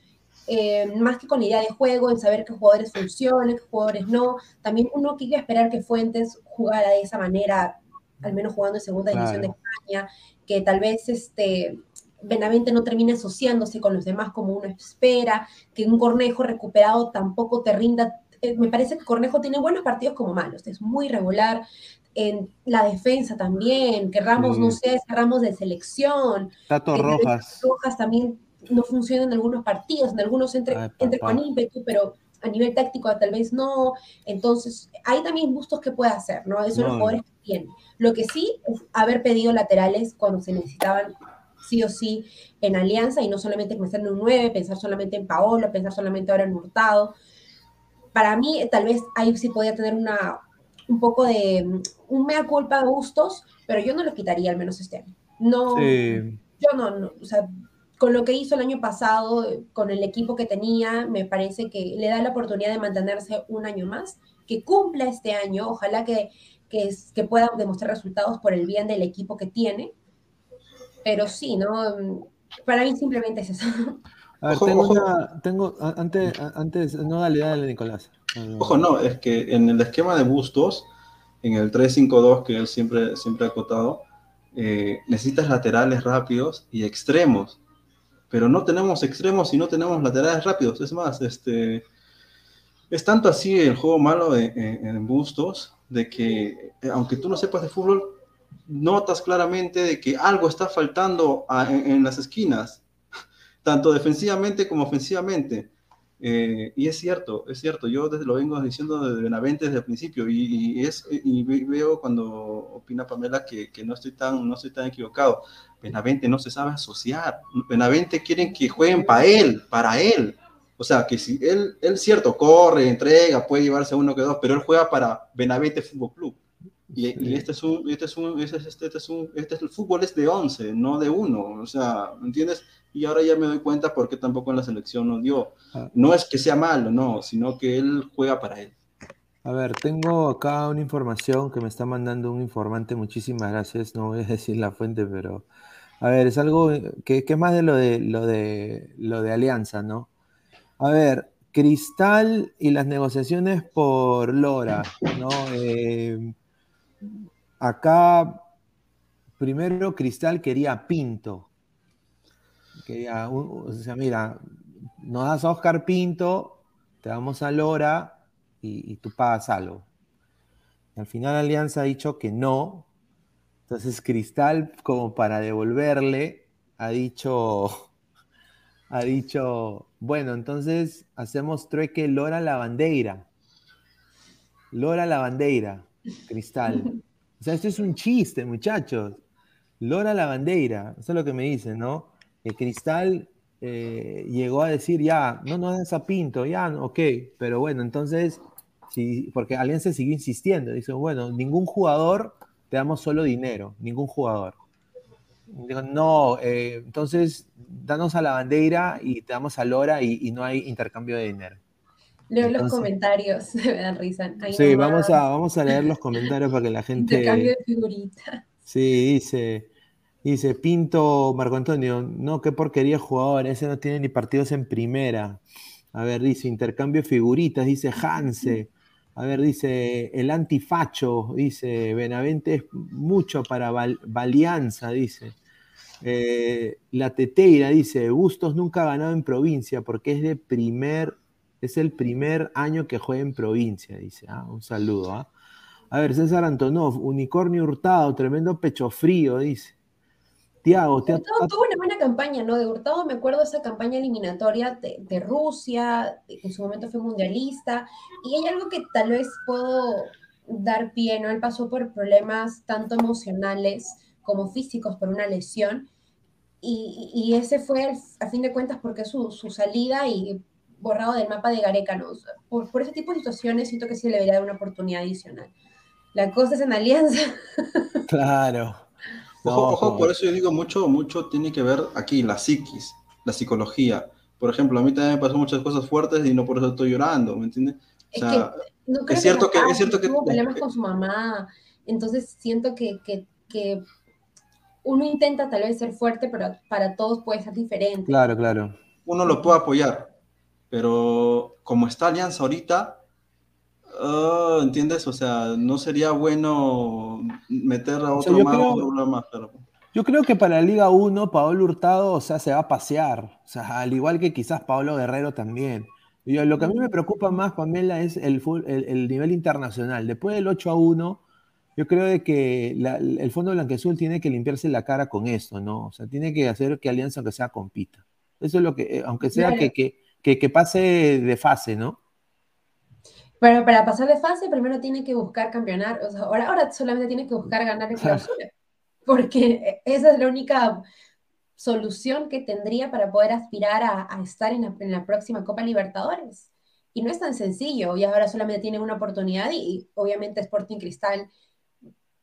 Eh, más que con la idea de juego, en saber qué jugadores funcionan, qué jugadores no. También uno quiere esperar que Fuentes jugara de esa manera, al menos jugando en segunda división de España, que tal vez este, Benavente no termine asociándose con los demás como uno espera, que un Cornejo recuperado tampoco te rinda eh, me parece que Cornejo tiene buenos partidos como malos, es muy regular. En la defensa también, que Ramos, no sé, es Ramos de selección. Tato Rojas. Rojas también no funciona en algunos partidos, en algunos entre, entre con ímpetu, pero a nivel táctico tal vez no. Entonces, hay también gustos que puede hacer, ¿no? Eso los jugadores que tienen. Lo que sí es haber pedido laterales cuando se necesitaban sí o sí en alianza y no solamente pensar en un 9, pensar solamente en Paolo, pensar solamente ahora en Hurtado para mí tal vez ahí sí podía tener una, un poco de un mea culpa de gustos, pero yo no lo quitaría al menos este año. No, yo no, o sea, con lo que hizo el año pasado, con el equipo que tenía, me parece que le da la oportunidad de mantenerse un año más, que cumpla este año, ojalá que, que, que pueda demostrar resultados por el bien del equipo que tiene. Pero sí, ¿no? Para mí simplemente es eso. [laughs] A ver, tengo una, tengo, antes, antes, no, dale, dale, Nicolás. Ojo, no, es que en el esquema de Bustos, en el 3-5-2 que él siempre, siempre ha acotado, eh, necesitas laterales rápidos y extremos. Pero no tenemos extremos y no tenemos laterales rápidos. Es más, este, es tanto así el juego malo en Bustos, de que aunque tú no sepas de fútbol, notas claramente de que algo está faltando en, las esquinas, tanto defensivamente como ofensivamente. Eh, y es cierto, es cierto, yo desde, lo vengo diciendo desde Benavente desde el principio y, es, y veo cuando opina Pamela que, que, no, estoy tan, no estoy tan equivocado. Benavente no se sabe asociar, Benavente quieren que jueguen para él, para él. O sea, que si él, él cierto, corre, entrega, puede llevarse uno que dos, pero él juega para Benavente Fútbol Club. Y, este es un, este es un, este, este es un, este es el fútbol es de 11, no de uno, o sea, ¿me entiendes? Y ahora ya me doy cuenta por qué tampoco en la selección no dio. Ah. No es que sea malo, no, sino que él juega para él. A ver, tengo acá una información que me está mandando un informante, muchísimas gracias, no voy a [laughs] decir la fuente, pero a ver, es algo que, que más de lo de lo de lo de Alianza, ¿no? A ver, Cristal y las negociaciones por Lora, ¿no? Eh, Acá, primero Cristal quería Pinto. Quería, o sea, mira, nos das a Oscar Pinto, te damos a Lora y, tú pagas algo. al final Alianza ha dicho que no. Entonces Cristal, como para devolverle, ha dicho, [laughs] ha dicho, bueno, entonces hacemos trueque Lora la bandera. Lora la bandera. Cristal. O sea, esto es un chiste, muchachos. Lora la bandera, eso es lo que me dicen, ¿no? El Cristal eh, llegó a decir, ya, no nos das a Pinto, ya, ok, pero bueno, entonces, sí, porque Alianza siguió insistiendo, dice, bueno, ningún jugador, te damos solo dinero, ningún jugador. Dijo, no, eh, entonces, danos a la bandera y te damos a Lora y no hay intercambio de dinero. Leo los comentarios, [laughs] me dan risa. sí, vamos a, vamos a leer los comentarios para que la gente. Intercambio de figuritas. Sí, dice. Dice Pinto Marco Antonio, no, qué porquería jugador, ese no tiene ni partidos en primera. A ver, dice intercambio figuritas, dice Hanse. A ver, dice el antifacho, dice Benavente es mucho para Valianza, dice. Eh, la Teteira dice, Bustos nunca ha ganado en provincia porque es de primer es el primer año que juega en provincia, dice. Ah, un saludo. ¿ah? A ver, César Antonov, unicornio hurtado, tremendo pecho frío, dice. Tiago, te tuvo una buena campaña, ¿no? De Hurtado me acuerdo de esa campaña eliminatoria de, Rusia, que en su momento fue mundialista, y hay algo que tal vez puedo dar pie, ¿no? Él pasó por problemas tanto emocionales como físicos por una lesión, y, ese fue, a fin de cuentas, porque su, su salida y borrado del mapa de Gareca, ¿no? Por, por ese tipo de situaciones siento que sí le debería dar una oportunidad adicional. La cosa es en alianza. [laughs] Claro. Ojo, ojo, por eso yo digo mucho, mucho tiene que ver aquí la psiquis, la psicología. Por ejemplo, a mí también me pasó muchas cosas fuertes y no por eso estoy llorando, ¿me entiendes? O sea, es, cierto que, es cierto que tuvo problemas con su mamá, entonces siento que, que, que uno intenta tal vez ser fuerte, pero para todos puede ser diferente. Claro, claro. Uno lo puede apoyar, pero como está Alianza ahorita, ah, ¿entiendes? O sea, no sería bueno meter a otro más, Yo creo que para la Liga 1, Paolo Hurtado, o sea, se va a pasear. O sea, al igual que quizás Pablo Guerrero también. lo que a mí me preocupa más, Pamela, es el, el, nivel internacional. Después del 8 a 1, yo creo de que el Fondo Blanquezul tiene que limpiarse la cara con esto, ¿no? O sea, tiene que hacer que Alianza, aunque sea, compita. Eso es lo que, eh, aunque sea que, que, que, pase de fase, ¿no? Pero para pasar de fase, primero tiene que buscar campeonar. O sea, ahora, ahora solamente tiene que buscar ganar el clausura. Porque esa es la única solución que tendría para poder aspirar a, estar en la, próxima Copa Libertadores. Y no es tan sencillo. Y ahora solamente tiene una oportunidad. Y, obviamente Sporting Cristal,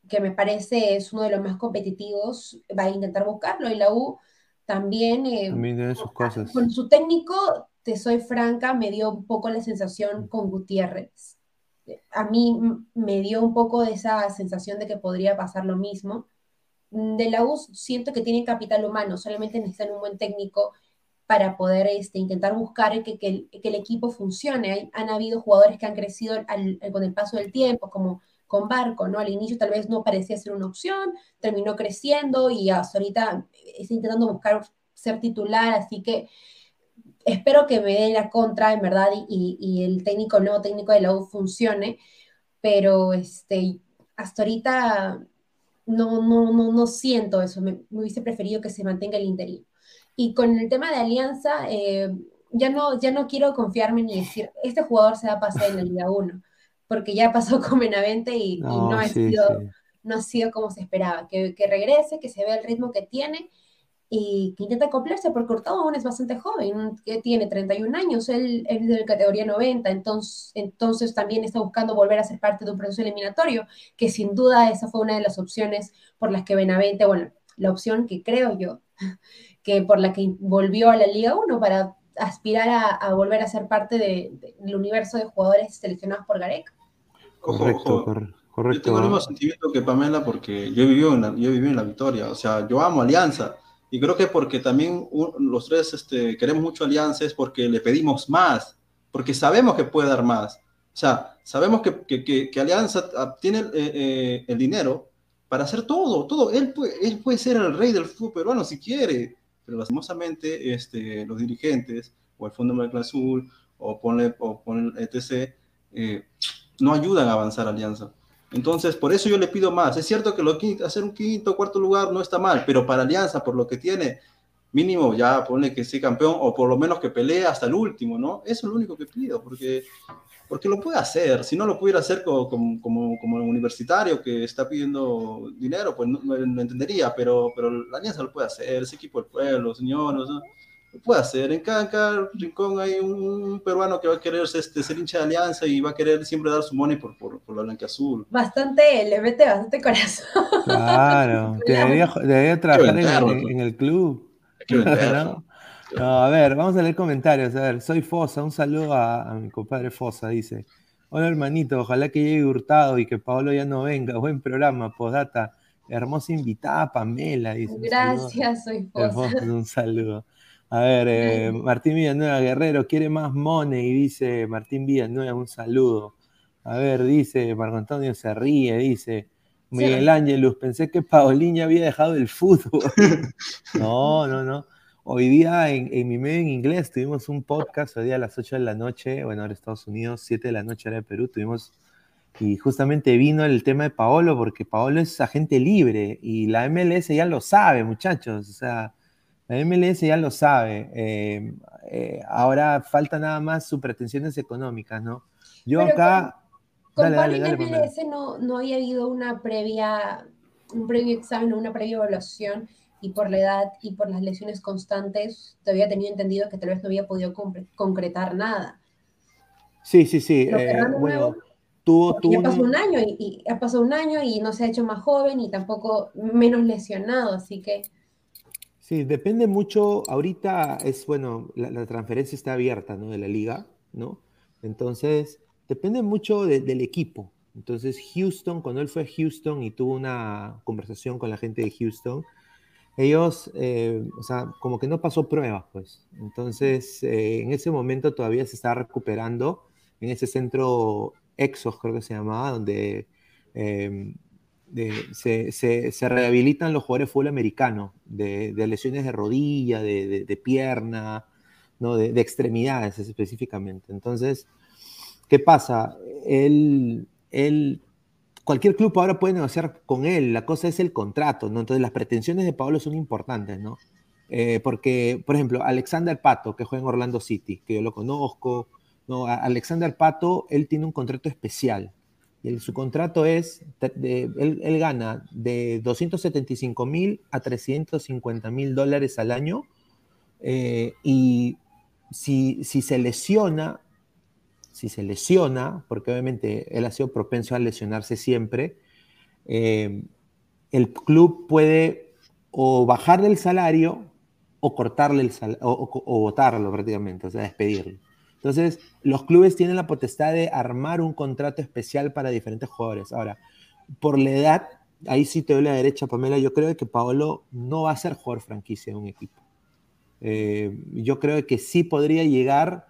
que me parece es uno de los más competitivos, va a intentar buscarlo. Y la U también, también sus cosas. con su técnico, te soy franca, me dio un poco la sensación con Gutiérrez. A mí me dio un poco de esa sensación de que podría pasar lo mismo. De la U siento que tienen capital humano, solamente necesitan un buen técnico para poder este, intentar buscar que, que, el, equipo funcione. han habido jugadores que han crecido con el paso del tiempo, como con Barco, ¿no? Al inicio tal vez no parecía ser una opción, terminó creciendo y hasta ahorita está intentando buscar ser titular, así que espero que me dé la contra, en verdad, y, el técnico, el nuevo técnico de la U funcione, pero este, hasta ahorita no, no, no, no siento eso, me, hubiese preferido que se mantenga el interior. Y con el tema de Alianza, eh, ya, no, ya no quiero confiarme ni decir, este jugador se va a pasar en la Liga 1, porque ya pasó con Benavente y no, ha, sido, no ha sido como se esperaba. Que, que, regrese, que se vea el ritmo que tiene y que intenta acoplarse, porque Hurtado aún es bastante joven, que tiene 31 años, él, es de categoría 90, entonces, entonces también está buscando volver a ser parte de un proceso eliminatorio, que sin duda esa fue una de las opciones por las que Benavente, bueno, la opción que creo yo, [laughs] que por la que volvió a la Liga 1 para aspirar a, volver a ser parte del universo de jugadores seleccionados por Gareca. Correcto, correcto. Yo tengo el mismo sentimiento que Pamela porque yo viví en la, yo viví en la victoria, o sea, yo amo Alianza y creo que porque también los tres este, queremos mucho Alianza es porque le pedimos más, porque sabemos que puede dar más. O sea, sabemos que, que, que, Alianza tiene eh, eh, el dinero para hacer todo, todo. Él puede, él puede ser el rey del fútbol peruano si quiere, pero lastimosamente este, los dirigentes o el Fondo Monetario Azul o ponle, o ponle etc. Eh, no ayudan a avanzar Alianza. Entonces, por eso yo le pido más. Es cierto que lo, hacer un quinto o cuarto lugar no está mal, pero para Alianza, por lo que tiene, mínimo ya pone que sea campeón o por lo menos que pelee hasta el último, ¿no? Eso es lo único que pido, porque, porque lo puede hacer. Si no lo pudiera hacer como, como, como, universitario que está pidiendo dinero, pues no, no, entendería, pero, pero la Alianza lo puede hacer, ese equipo del pueblo, señores. ¿no? Puede hacer. En cada, rincón hay un, peruano que va a querer este, ser hincha de alianza y va a querer siempre dar su money por, por, por la blanca azul. Bastante, le mete bastante corazón. Claro, [laughs] debería, trabajar en, el club. [laughs] ¿No? a ver, vamos a leer comentarios. A ver, soy Fosa, un saludo a, mi compadre Fosa, dice. Hola hermanito, ojalá que llegue Hurtado y que Pablo ya no venga. Buen programa, postdata. Hermosa invitada, Pamela. Dice, Gracias, soy Fosa. Un saludo. A ver, eh, Martín Villanueva Guerrero quiere más money, dice Martín Villanueva, un saludo. A ver, dice Marco Antonio se ríe, dice Miguel Ángelus, pensé que Paulín había dejado el fútbol. [laughs] no, no, no. Hoy día en, mi medio en inglés tuvimos un podcast, hoy día a las 8 de la noche, bueno, ahora Estados Unidos, 7 de la noche era de Perú, tuvimos, y justamente vino el tema de Paolo, porque Paolo es agente libre, y la MLS ya lo sabe, muchachos, o sea, la MLS ya lo sabe. Eh, eh, ahora falta nada más sus pretensiones económicas, ¿no? Yo acá. Con, con MLS no, no había habido una previa, un previo examen, una previa evaluación, y por la edad y por las lesiones constantes, te había tenido entendido que tal vez no había podido concretar nada. Sí, sí, sí. Eh, bueno, tuvo, tuvo ya pasó un año y, y, ha pasado un año y no se ha hecho más joven y tampoco menos lesionado, así que Sí, depende mucho. Ahorita es, bueno, la, transferencia está abierta, ¿no? De la liga, ¿no? Entonces, depende mucho del equipo. Entonces, Houston, cuando él fue a Houston y tuvo una conversación con la gente de Houston, ellos, eh, o sea, como que no pasó pruebas, pues. Entonces, eh, en ese momento todavía se está recuperando en ese centro Exos, creo que se llamaba, donde eh, se, rehabilitan los jugadores de fútbol americano de, lesiones de rodilla, de, pierna, ¿no? de, extremidades específicamente. Entonces, ¿qué pasa? Él, cualquier club ahora puede negociar con él, la cosa es el contrato, ¿no? Entonces las pretensiones de Pablo son importantes, ¿no? Eh, porque, por ejemplo, Alexander Pato, que juega en Orlando City, que yo lo conozco, ¿no? Alexander Pato, él tiene un contrato especial, su contrato es, él, gana de 275 mil a 350 mil dólares al año. Eh, y si, si, se lesiona, si se lesiona, porque obviamente él ha sido propenso a lesionarse siempre, eh, el club puede o bajar del salario o cortarle el sal o, o, votarlo prácticamente, o sea, despedirlo. Entonces, los clubes tienen la potestad de armar un contrato especial para diferentes jugadores. Ahora, por la edad, ahí sí te doy la derecha, Pamela, yo creo que Paolo no va a ser jugador franquicia en un equipo. Eh, yo creo que sí podría llegar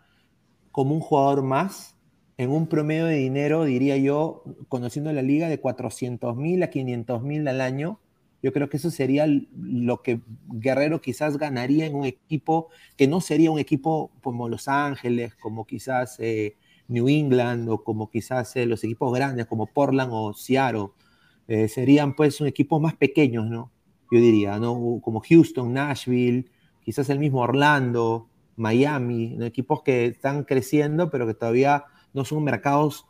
como un jugador más en un promedio de dinero, diría yo, conociendo la liga, de 400 mil a 500 mil al año. Yo creo que eso sería lo que Guerrero quizás ganaría en un equipo que no sería un equipo como Los Ángeles, como quizás eh, New England o como quizás eh, los equipos grandes como Portland o Seattle. serían pues un equipo más pequeños, ¿no? Yo diría, ¿no? Como Houston, Nashville, quizás el mismo Orlando, Miami, equipos que están creciendo, pero que todavía no son mercados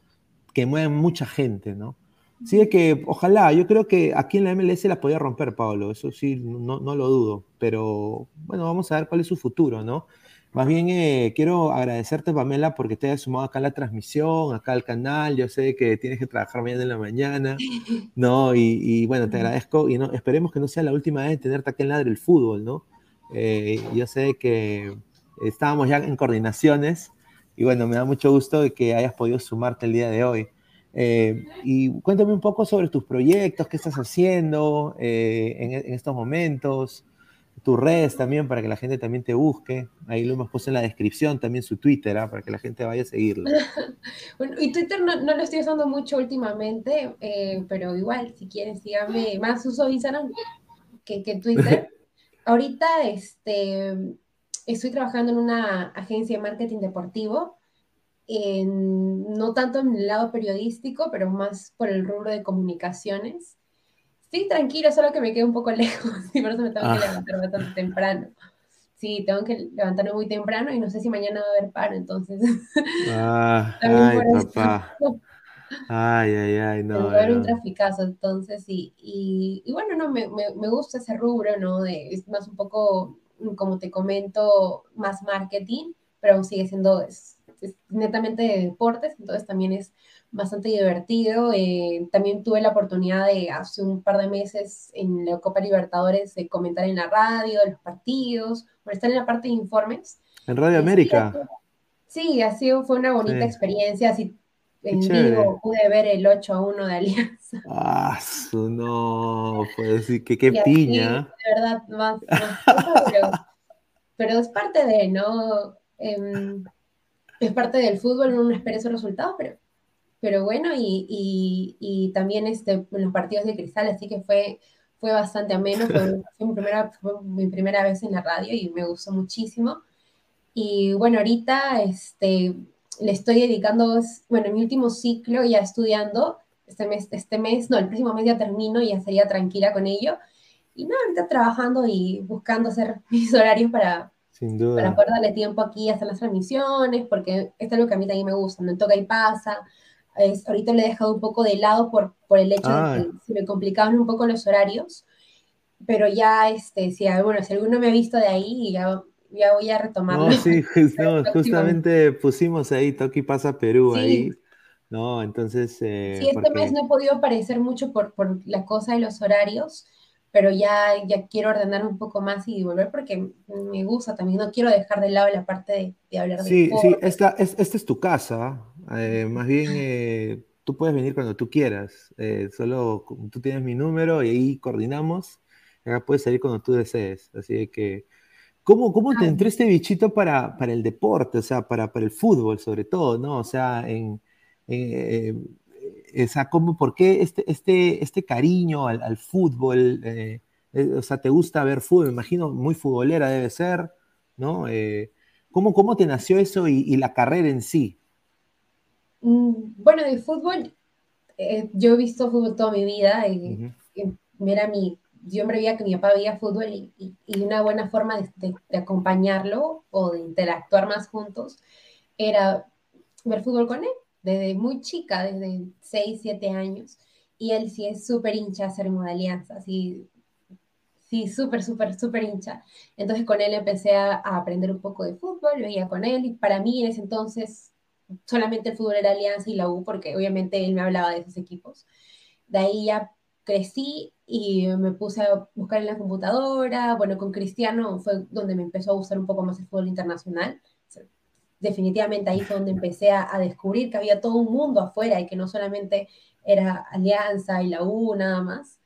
que mueven mucha gente, ¿no? Así que ojalá, yo creo que aquí en la MLS la podía romper, Pablo, eso sí, no, no lo dudo, pero bueno, vamos a ver cuál es su futuro, ¿no? Más bien eh, quiero agradecerte, Pamela, porque te has sumado acá a la transmisión, acá al canal. Yo sé que tienes que trabajar mañana en la mañana, [laughs] ¿no? Y, bueno, te agradezco y no, esperemos que no sea la última vez de tenerte aquí en Ladre el Fútbol, ¿no? Eh, yo sé que estábamos ya en coordinaciones y bueno, me da mucho gusto de que hayas podido sumarte el día de hoy. Eh, y cuéntame un poco sobre tus proyectos, qué estás haciendo eh, en, estos momentos, tus redes también para que la gente también te busque. Ahí lo hemos puesto en la descripción también su Twitter, ¿ah? para que la gente vaya a seguirlo. [laughs] bueno, y Twitter no, no, lo estoy usando mucho últimamente, pero igual, si quieren, síganme. Más uso Instagram que, que Twitter. [laughs] ahorita este, estoy trabajando en una agencia de marketing deportivo, no tanto en el lado periodístico, pero más por el rubro de comunicaciones. Estoy tranquila, solo que me quedo un poco [laughs] lejos y por eso me tengo que ah. levantar bastante temprano. Sí, tengo que levantarme muy temprano y no sé si mañana va a haber paro, entonces. Ah, [laughs] ay, papá. Ay, ay, ay, no. [laughs] Va un traficazo, entonces, y, y, bueno, no, me, me, gusta ese rubro, ¿no? De, es más un poco, como te comento, más marketing, pero sigue siendo, es, netamente de deportes, entonces también es bastante divertido. Eh, también tuve la oportunidad de hace un par de meses en la Copa Libertadores de comentar en la radio, los partidos, por estar en la parte de informes. En Radio América. Sí, así fue una bonita experiencia, así en vivo pude ver el 8 a 1 de Alianza. Ah, no, puedo decir que qué piña. de verdad, más, pero, es parte de, ¿no? Em, es parte del fútbol, no espera esos resultados, pero, pero bueno, y, y, también este, los partidos de cristal, así que fue, fue bastante ameno, [laughs] fue, mi primera, fue mi primera vez en la radio y me gustó muchísimo. Y bueno, ahorita, este, le estoy dedicando, bueno, en mi último ciclo ya estudiando, este mes, este mes, no, el próximo mes ya termino y ya sería tranquila con ello. Y no, ahorita trabajando y buscando hacer [laughs] mis horarios para, para poder darle tiempo aquí a hacer las transmisiones, porque esto es lo que a mí también me gusta, no toca y pasa. Es, ahorita le he dejado un poco de lado por, por el hecho de que se me complicaban un poco los horarios, pero ya, este, si, bueno, si alguno me ha visto de ahí, ya ya voy a retomarlo. No, sí, [laughs] justamente pusimos ahí Toki pasa Perú ahí. No, entonces. Eh, sí, este mes no he podido aparecer mucho por, por, la cosa de los horarios, pero ya, ya quiero ordenar un poco más y volver porque me gusta también. No quiero dejar de lado la parte de, hablar de. Sí, sí, esta es, esta es tu casa. Eh, más bien, eh, tú puedes venir cuando tú quieras. solo tú tienes mi número y ahí coordinamos. Acá puedes salir cuando tú desees. Así que ¿Cómo, cómo te entró este bichito para, para el deporte, o sea, para, para el fútbol sobre todo, ¿no? O sea, en, eh, eh, o sea, ¿cómo, ¿por qué este, este, este cariño al, al fútbol? Eh, o sea, ¿te gusta ver fútbol? Me imagino muy futbolera debe ser, ¿no? ¿cómo, ¿Cómo te nació eso y, y, la carrera en sí? Mm, bueno, de fútbol, yo he visto fútbol toda mi vida y, mira mi yo me veía que mi papá veía fútbol y, y, una buena forma de, acompañarlo o de interactuar más juntos era ver fútbol con él, desde muy chica, desde 6, 7 años. Y él sí es súper hincha a ser de alianza, sí, sí, súper, súper, súper hincha. Entonces con él empecé a, a, aprender un poco de fútbol, veía con él y para mí en ese entonces solamente el fútbol era alianza y la U porque obviamente él me hablaba de esos equipos. De ahí ya crecí y me puse a buscar en la computadora. Bueno, con Cristiano fue donde me empezó a gustar un poco más el fútbol internacional. Definitivamente ahí fue donde empecé a, descubrir que había todo un mundo afuera y que no solamente era Alianza y la U nada más.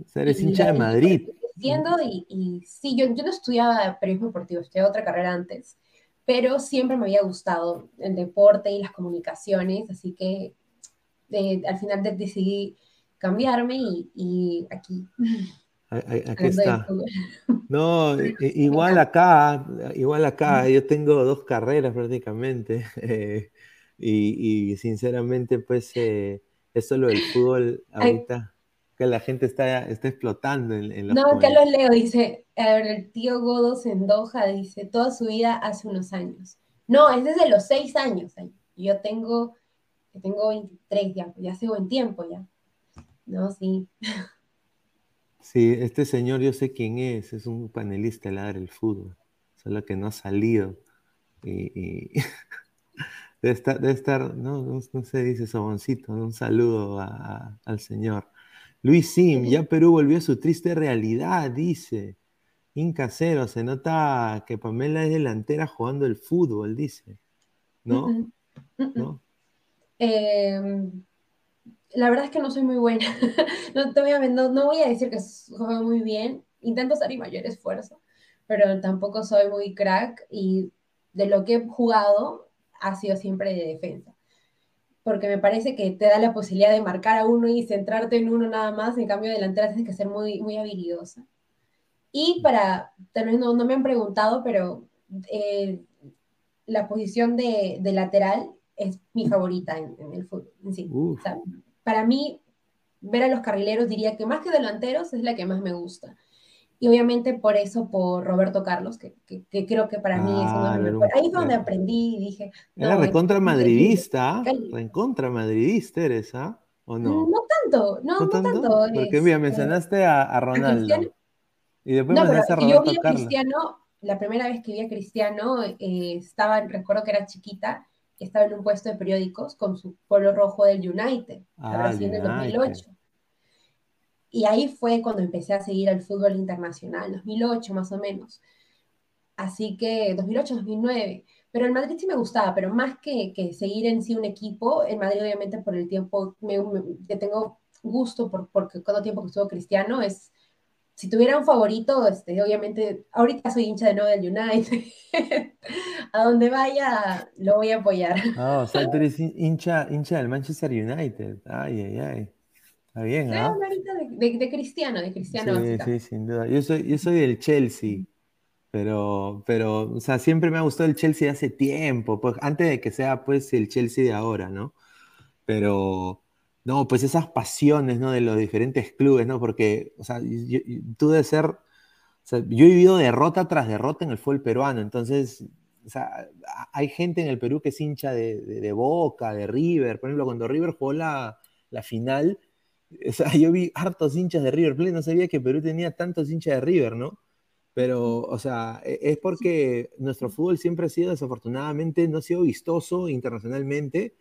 O sea, eres hincha de Madrid. Y, y, sí, yo, yo no estudiaba periodismo deportivo, estudié otra carrera antes, pero siempre me había gustado el deporte y las comunicaciones, así que eh, al final decidí cambiarme y, aquí. Aquí está. No, [laughs] igual acá, igual acá, yo tengo dos carreras prácticamente [laughs] eh, y, sinceramente pues eh, eso lo del fútbol ahorita que la gente está, está explotando en, los No, lo Leo dice, a ver, el tío Godo Sendoja dice, toda su vida hace unos años. No, es desde los seis años. Yo tengo, tengo 23 ya, ya hace buen tiempo ya. No, sí. [laughs] Sí, este señor yo sé quién es, es un panelista de la del fútbol, solo que no ha salido. Y, [laughs] debe estar, debe estar no, no, sé, dice Soboncito, un saludo al señor. Luis Sim, ya Perú volvió a su triste realidad, dice. Incasero, se nota que Pamela es delantera jugando el fútbol, dice. ¿No? ¿No? Em, la verdad es que no soy muy buena. [laughs] no, te voy a, no, voy a decir que juego muy bien. Intento hacer mi mayor esfuerzo, pero tampoco soy muy crack y de lo que he jugado ha sido siempre de defensa porque me parece que te da la posibilidad de marcar a uno y centrarte en uno nada más, en cambio delantera tienes que ser muy, muy habilidosa. Y para, tal vez no, me han preguntado, pero eh, la posición de, lateral es mi favorita en, el fútbol. Para mí, ver a los carrileros diría que más que delanteros es la que más me gusta. Y obviamente por eso, por Roberto Carlos, que, creo que para mí es uno de los mejores. Ahí fue donde aprendí y dije. Era recontra madridista, recontra madridista eres, ¿ah? ¿O no? No tanto, no, no, tanto. Porque mira, mencionaste a, Ronaldo. y después no, mencionaste a Roberto yo vi a Cristiano, la primera vez que vi a Cristiano, eh, estaba, recuerdo que era chiquita, estaba en un puesto de periódicos con su polo rojo del United, ah, en el 2008. Y ahí fue cuando empecé a seguir al fútbol internacional, 2008 más o menos. Así que 2008, 2009. Pero el Madrid sí me gustaba, pero más que, que seguir en sí un equipo, el Madrid obviamente por el tiempo me, que tengo gusto por, porque todo tiempo que estuvo Cristiano es, si tuviera un favorito, este, obviamente, ahorita soy hincha de nuevo del United. [laughs] a donde vaya, lo voy a apoyar. Ah, o sea, tú eres hincha, hincha del Manchester United. Ay, ay, ay. Está bien, ¿no? De, de, Cristiano, de Cristiano. Sí, sí, sin duda. Yo soy, yo soy del Chelsea, pero, pero, o sea, siempre me ha gustado el Chelsea hace tiempo, pues antes de que sea, pues, el Chelsea de ahora, ¿no? Pero, no, pues esas pasiones, ¿no? De los diferentes clubes, ¿no? Porque, o sea, tú de ser, yo he vivido derrota tras derrota en el fútbol peruano, entonces, hay gente en el Perú que es hincha de, de, Boca, de River, por ejemplo, cuando River jugó la, la final, [laughs] o sea, yo vi hartos hinchas de River Plate, no sabía que Perú tenía tantos hinchas de River, ¿no? Pero, o sea, e, es porque nuestro fútbol siempre ha sido, desafortunadamente, no ha sido vistoso internacionalmente.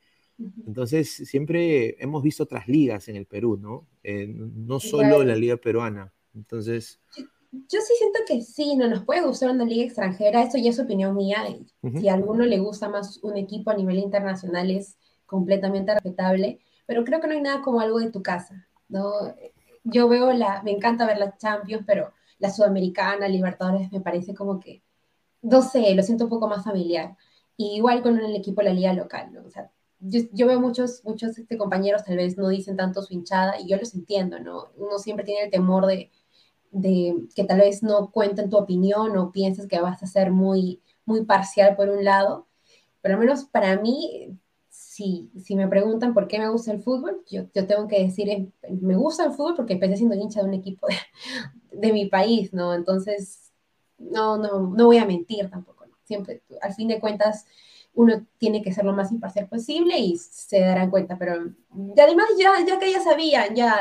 Entonces, siempre hemos visto otras ligas en el Perú, ¿no? Eh, no solo la liga peruana. Entonces... Yo, sí siento que sí, no nos puede gustar una liga extranjera, eso ya es opinión mía. Si a alguno le gusta más un equipo a nivel internacional es completamente respetable pero creo que no hay nada como algo de tu casa, ¿no? Yo veo la, me encanta ver las Champions, pero la Sudamericana, Libertadores, me parece como que, no sé, lo siento un poco más familiar. Y igual con el equipo de la liga local, ¿no? O sea, yo, veo muchos, muchos este, compañeros tal vez no dicen tanto su hinchada y yo los entiendo, ¿no? Uno siempre tiene el temor de, de que tal vez no cuenten tu opinión o pienses que vas a ser muy, muy parcial por un lado, pero al menos para mí si, me preguntan por qué me gusta el fútbol, yo, yo tengo que decir, eh, me gusta el fútbol porque empecé siendo hincha de un equipo de, mi país, ¿no? Entonces, no, no, no voy a mentir tampoco, ¿no? Siempre, al fin de cuentas, uno tiene que ser lo más imparcial posible y se darán cuenta, pero además ya, ya que ya sabían, ya,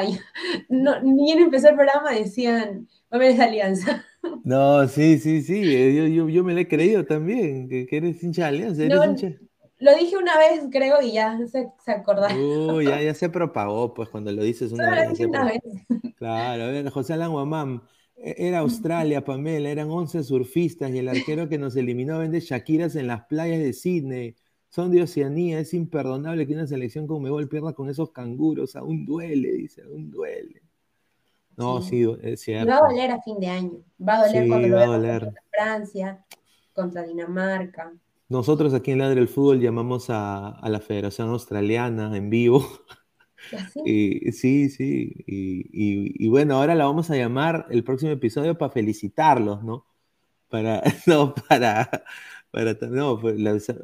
no, ni en empezar el programa decían, va a haber alianza. [laughs] No, sí, sí, sí, eh, yo, yo, yo, me lo he creído también, que, eres hincha de alianza, eres hincha. lo dije una vez, creo, y ya se, se acordaron. Uy, ya, ya se propagó, pues, cuando lo dices una vez. Una vez. Claro, a ver, José Alan Guamán, era Australia, Pamela, eran 11 surfistas y el [laughs] arquero que nos eliminó vende Shakiras en las playas de Sydney. Son de Oceanía, es imperdonable que una selección como Mebol pierda con esos canguros. Aún duele, dice, aún duele. No, sí, es cierto. va a doler a fin de año. Va a doler cuando contra Francia, contra Dinamarca. Nosotros aquí en Ladre el Fútbol llamamos a, la Federación Australiana en vivo. Y, sí, sí. Y, bueno, ahora la vamos a llamar el próximo episodio para felicitarlos, ¿no? Para, [laughs] no, para, para, no,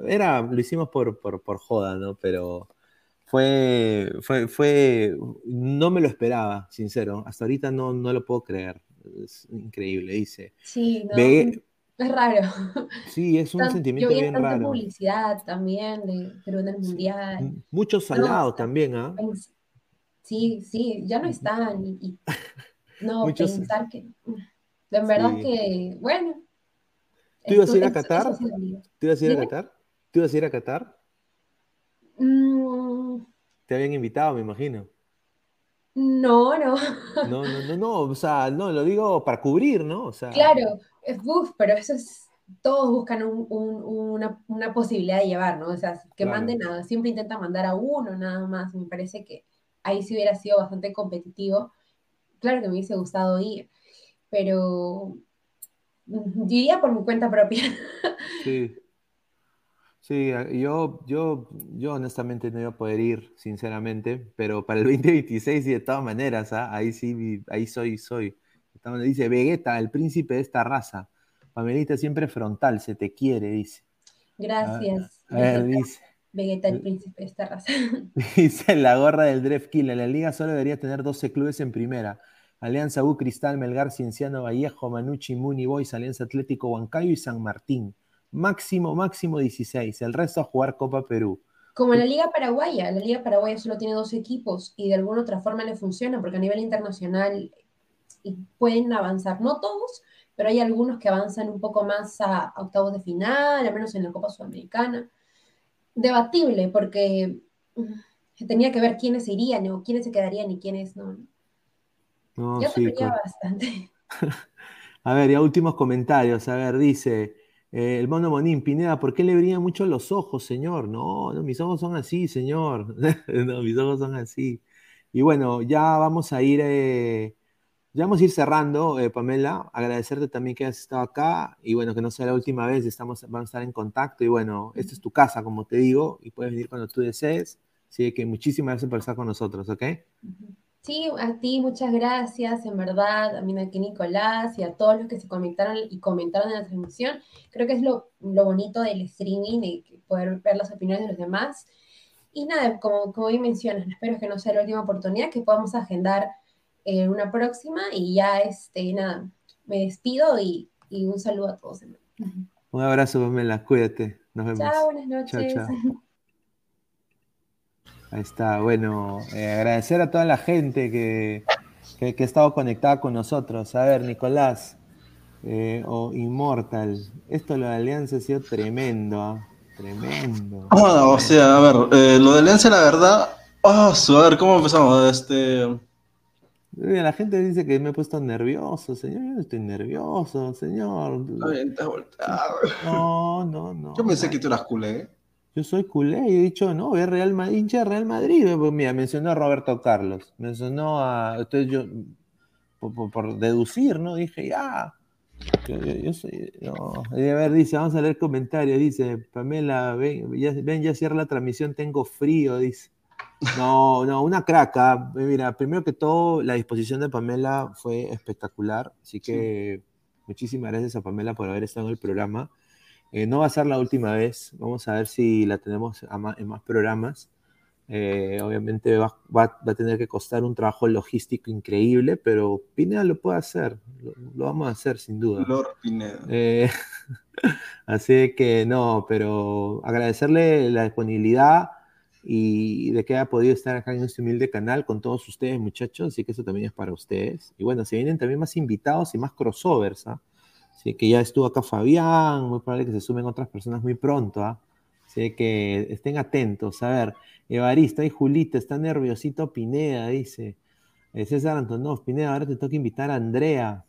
era, lo hicimos por, por, joda, ¿no? Pero fue, fue, fue, no me lo esperaba, sincero. Hasta ahorita no, no lo puedo creer. Es increíble, dice. Sí, no. Es raro. Sí, es un sentimiento yo bien raro. publicidad también de Perú en el Mundial. Mucho salado también, ¿ah? Sí, sí, ya no están. Y, [laughs] no, pensar que. En verdad que, bueno. ¿Tú ibas a ir a Qatar? ¿Tú ibas a ir a Qatar? ¿Tú ibas a ir a Qatar? Te habían invitado, me imagino. No, no. No, no, no, no, o sea, no, lo [laughs] digo para cubrir, ¿no? O sea, claro, es buf, pero eso es, todos buscan una, posibilidad de llevar, ¿no? O sea, que manden nada, siempre intentan mandar a uno nada más, me parece que ahí sí hubiera sido bastante competitivo. Claro que me hubiese gustado ir, pero diría por mi cuenta propia. [laughs] Sí. Sí, yo, yo, yo honestamente no iba a poder ir, sinceramente, pero para el [laughs] 2026 y de todas maneras, ¿ah? ahí sí, ahí soy, soy. Dice Vegeta, el príncipe de esta raza. Pamelita siempre frontal, se te quiere, dice. Gracias. A, ver, dice. Vegeta, el príncipe de esta raza. [laughs] Dice la gorra del Dref Kill. La liga solo debería tener 12 clubes en primera. Alianza U, Cristal, Melgar, Cienciano, Vallejo, Manucci, Muni Boys, Alianza Atlético, Huancayo y San Martín máximo, máximo 16. El resto a jugar Copa Perú. Como la Liga Paraguaya, la Liga Paraguaya solo tiene dos equipos y de alguna otra forma le funciona porque a nivel internacional pueden avanzar, no todos, pero hay algunos que avanzan un poco más a, octavos de final, al menos en la Copa Sudamericana. Debatible porque mm, tenía que ver quiénes irían o quiénes se quedarían y quiénes no. no sí, bastante. [laughs] a ver, ya últimos comentarios. A ver, dice, eh, el mono Monín, Pineda, ¿por qué le brillan mucho los ojos, señor? No, no, mis ojos son así, señor. [laughs] no, mis ojos son así. Y bueno, ya vamos a ir, eh, ya vamos a ir cerrando, eh, Pamela. Agradecerte también que hayas estado acá y bueno, que no sea la última vez, estamos, vamos a estar en contacto y bueno, esta es tu casa, como te digo, y puedes venir cuando tú desees. Así que muchísimas gracias por estar con nosotros, ¿ok? Sí, a ti muchas gracias, en verdad, a mí, aquí Nicolás y a todos los que se comentaron y comentaron en la transmisión. Creo que es lo, bonito del streaming, de poder ver las opiniones de los demás. Y nada, como, como bien mencionas, espero que no sea la última oportunidad, que podamos agendar una próxima y ya, este, nada, me despido y, un saludo a todos. Un abrazo, Pamela, cuídate, nos vemos. Chao, buenas noches. Chao, chao. [laughs] Ahí está, bueno, eh, agradecer a toda la gente que, que, ha estado conectada con nosotros. A ver, Nicolás, eh, o Immortal, esto lo de Alianza ha sido tremendo, ¿ah? tremendo. Ah, o sea, a ver, eh, lo de Alianza, la verdad, oh, a ver, ¿cómo empezamos? Este... La gente dice que me he puesto nervioso, señor. Yo no estoy nervioso, señor. No, no, no. Yo pensé que tú eras culé. ¿eh? Yo soy culé y he dicho, no, es Real Madrid, hincha de Real Madrid. Pues mira, mencionó a Roberto Carlos, mencionó a. Entonces yo, por, deducir, ¿no? Dije, ya. Yo, soy. No. a ver, dice, vamos a leer comentarios. Dice, Pamela, ven ya, ven, ya cierra la transmisión, tengo frío, dice. No, no, una craca. Mira, primero que todo, la disposición de Pamela fue espectacular. Así que muchísimas gracias a Pamela por haber estado en el programa. Eh, no va a ser la última vez, vamos a ver si la tenemos en más programas. Eh, obviamente va, a tener que costar un trabajo logístico increíble, pero Pineda lo puede hacer, lo, vamos a hacer sin duda. Lord Pineda. Eh, [laughs] así que no, pero agradecerle la disponibilidad y de que haya podido estar acá en este humilde canal con todos ustedes, muchachos, así que eso también es para ustedes. Y bueno, se vienen también más invitados y más crossovers, ¿ah? que ya estuvo acá Fabián, muy probable que se sumen otras personas muy pronto. ¿ah? Así que estén atentos. A ver, Evarista y Julita, está nerviosito Pineda, dice. Eh, César Antonov, Pineda, ahora te toca invitar a Andrea.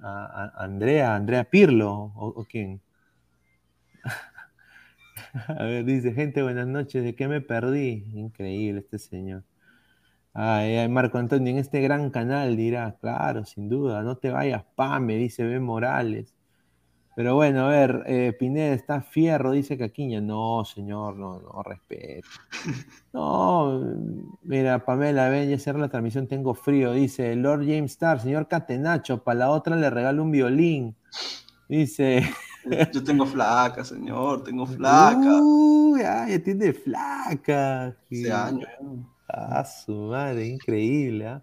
A, Andrea, Andrea Pirlo, o quién. [laughs] A ver, dice, gente, buenas noches, ¿de qué me perdí? Increíble este señor. Ay, Marco Antonio, en este gran canal dirá, claro, sin duda, no te vayas, me dice Ben Morales. Pero bueno, a ver, eh, Pineda está fierro, dice Caquiña. No, señor, no, no, respeto. No, mira, Pamela, ven, ya cerrar la transmisión, tengo frío, dice Lord James Star, señor Catenacho, para la otra le regalo un violín. Dice. [laughs] [laughs] Yo tengo flaca, señor, tengo flaca. Uy, ya tiene flaca. Hace años. Ah, su madre, increíble. ¿ah?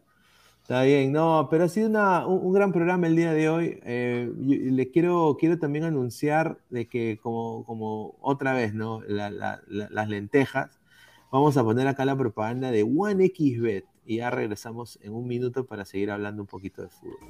Está bien, no, pero ha sido un, gran programa el día de hoy. Eh, le quiero, quiero también anunciar de que, como, como otra vez, ¿no? las lentejas, vamos a poner acá la propaganda de OneXBet y ya regresamos en un minuto para seguir hablando un poquito de fútbol.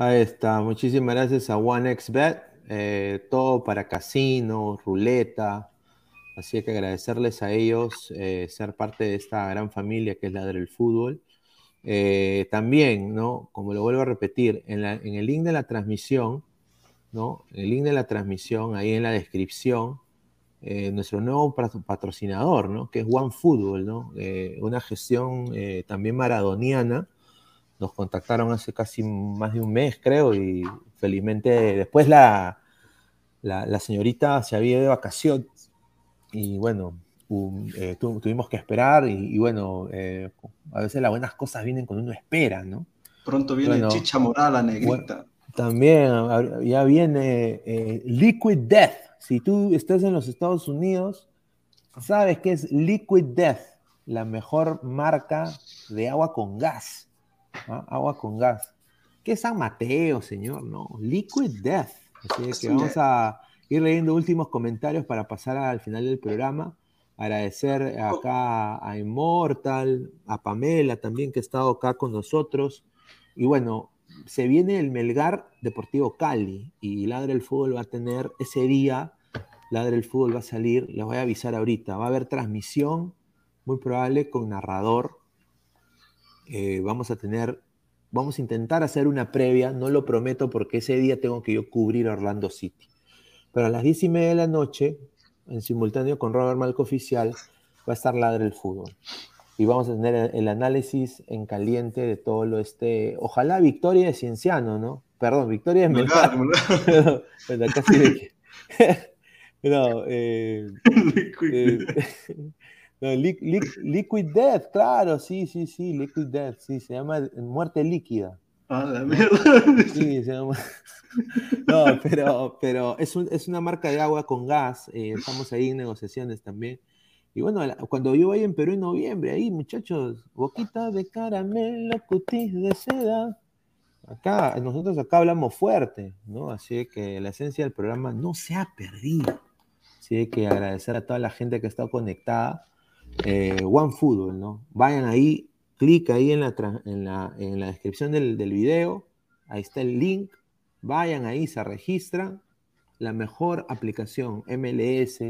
Ahí está, muchísimas gracias a OneXBet, eh, todo para casino, ruleta, así que agradecerles a ellos eh, ser parte de esta gran familia que es la del fútbol. Eh, también, ¿no? Como lo vuelvo a repetir, en, en, el link de la transmisión, ¿no? El link de la transmisión, ahí en la descripción, eh, nuestro nuevo patrocinador, ¿no? que es OneFootball, ¿no? Una gestión también maradoniana. Nos contactaron hace casi más de un mes, creo, y felizmente después la, la, señorita se había ido de vacaciones y bueno, tuvimos que esperar y, bueno, a veces las buenas cosas vienen cuando uno espera, ¿no? Pronto viene Chicha Moral, la negrita. también, ya viene Liquid Death si tú estás en los Estados Unidos, sabes que es Liquid Death, la mejor marca de agua con gas. Agua con gas. ¿Qué es San Mateo, señor? No, Liquid Death. Así que vamos a ir leyendo últimos comentarios para pasar al final del programa. Agradecer acá a Immortal, a Pamela también que ha estado acá con nosotros. Y bueno, se viene el Melgar Deportivo Cali y Ladre el Fútbol va a tener ese día, Ladre el Fútbol va a salir, les voy a avisar ahorita, va a haber transmisión, muy probable con narrador. Eh, vamos a tener, vamos a intentar hacer una previa, no lo prometo porque ese día tengo que yo cubrir Orlando City. Pero a las diez y media de la noche, en simultáneo con Robert Malco Oficial, va a estar Ladre el Fútbol y vamos a tener el análisis en caliente de todo lo este. Ojalá victoria de Cienciano, ¿no? Perdón, victoria de Melgar. [laughs] bueno, casi de... [laughs] no, eh, [laughs] eh, no, Liquid Death, claro, sí, sí, sí, Liquid Death, sí, se llama muerte líquida. Ah, la mierda. Sí, se llama. No, pero, pero es, un, es una marca de agua con gas. Eh, estamos ahí en negociaciones también. Y bueno, cuando yo vaya en Perú en noviembre, ahí muchachos, boquita de caramelo, cutis de seda. Acá, nosotros acá hablamos fuerte, ¿no? Así que la esencia del programa no se ha perdido. Así que agradecer a toda la gente que ha estado conectada. Eh, One Football, ¿no? Vayan ahí, clic ahí en la, en la, en la descripción del, del video, ahí está el link, vayan ahí, se registran. La mejor aplicación MLS,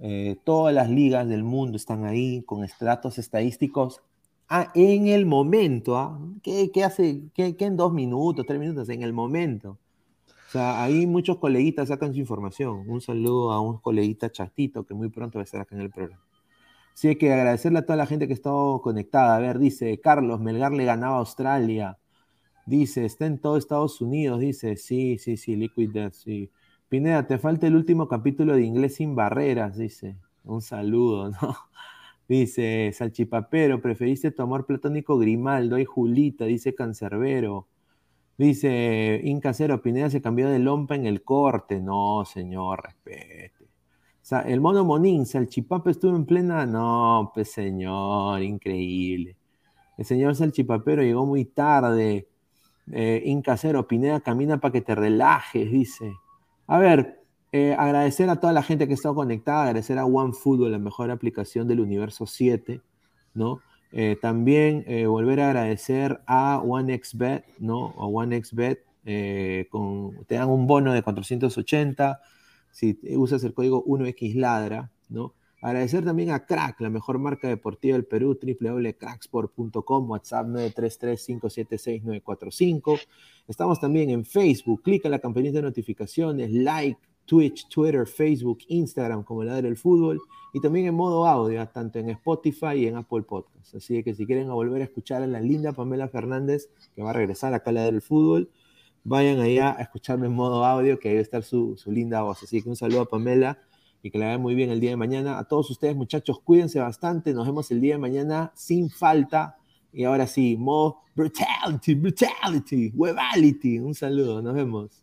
eh, todas las ligas del mundo están ahí con estratos estadísticos ah, en el momento. ¿ah? ¿Qué, hace? ¿Qué, en dos minutos, tres minutos? En el momento. O sea, ahí muchos coleguitas sacan su información. Un saludo a un coleguita chatito que muy pronto va a estar acá en el programa. Así que agradecerle a toda la gente que ha conectada. A ver, dice Carlos, Melgar le ganaba Australia. Dice, está en todo Estados Unidos. Dice, sí, sí, sí, Liquid Death, sí. Pineda, te falta el último capítulo de Inglés sin barreras, dice. Un saludo, [laughs] ¿no? Dice, Salchipapero, preferiste tu amor platónico Grimaldo y Julita, dice Cancerbero. Dice Inca Cero, Pineda se cambió de lompa en el corte. No, señor, respete. El mono Monín, Salchipapa estuvo en plena. No, pues señor, increíble. El señor Salchipapero llegó muy tarde. Eh, Inca Cero, Pineda camina para que te relajes, dice. A ver, eh, agradecer a toda la gente que ha estado conectada, agradecer a OneFootball, la mejor aplicación del universo 7, ¿no? Eh, también eh, volver a agradecer a OneXBet, ¿no? A OneXBet, con, te dan un bono de 480 si usas el código 1xladra, ¿no? Agradecer también a Crack, la mejor marca deportiva del Perú, www.cracksport.com, WhatsApp 933-576-945. Estamos también en Facebook, clica la campanita de notificaciones, like, Twitch, Twitter, Facebook, Instagram como la del fútbol y también en modo audio, tanto en Spotify y en Apple Podcasts. Así que si quieren volver a escuchar a la linda Pamela Fernández, que va a regresar acá a la del fútbol, vayan allá a escucharme en modo audio, que ahí va a estar su, linda voz. Así que un saludo a Pamela y que la vean muy bien el día de mañana. A todos ustedes, muchachos, cuídense bastante. Nos vemos el día de mañana sin falta. Y ahora sí, modo brutality, brutality, webality. Un saludo, nos vemos.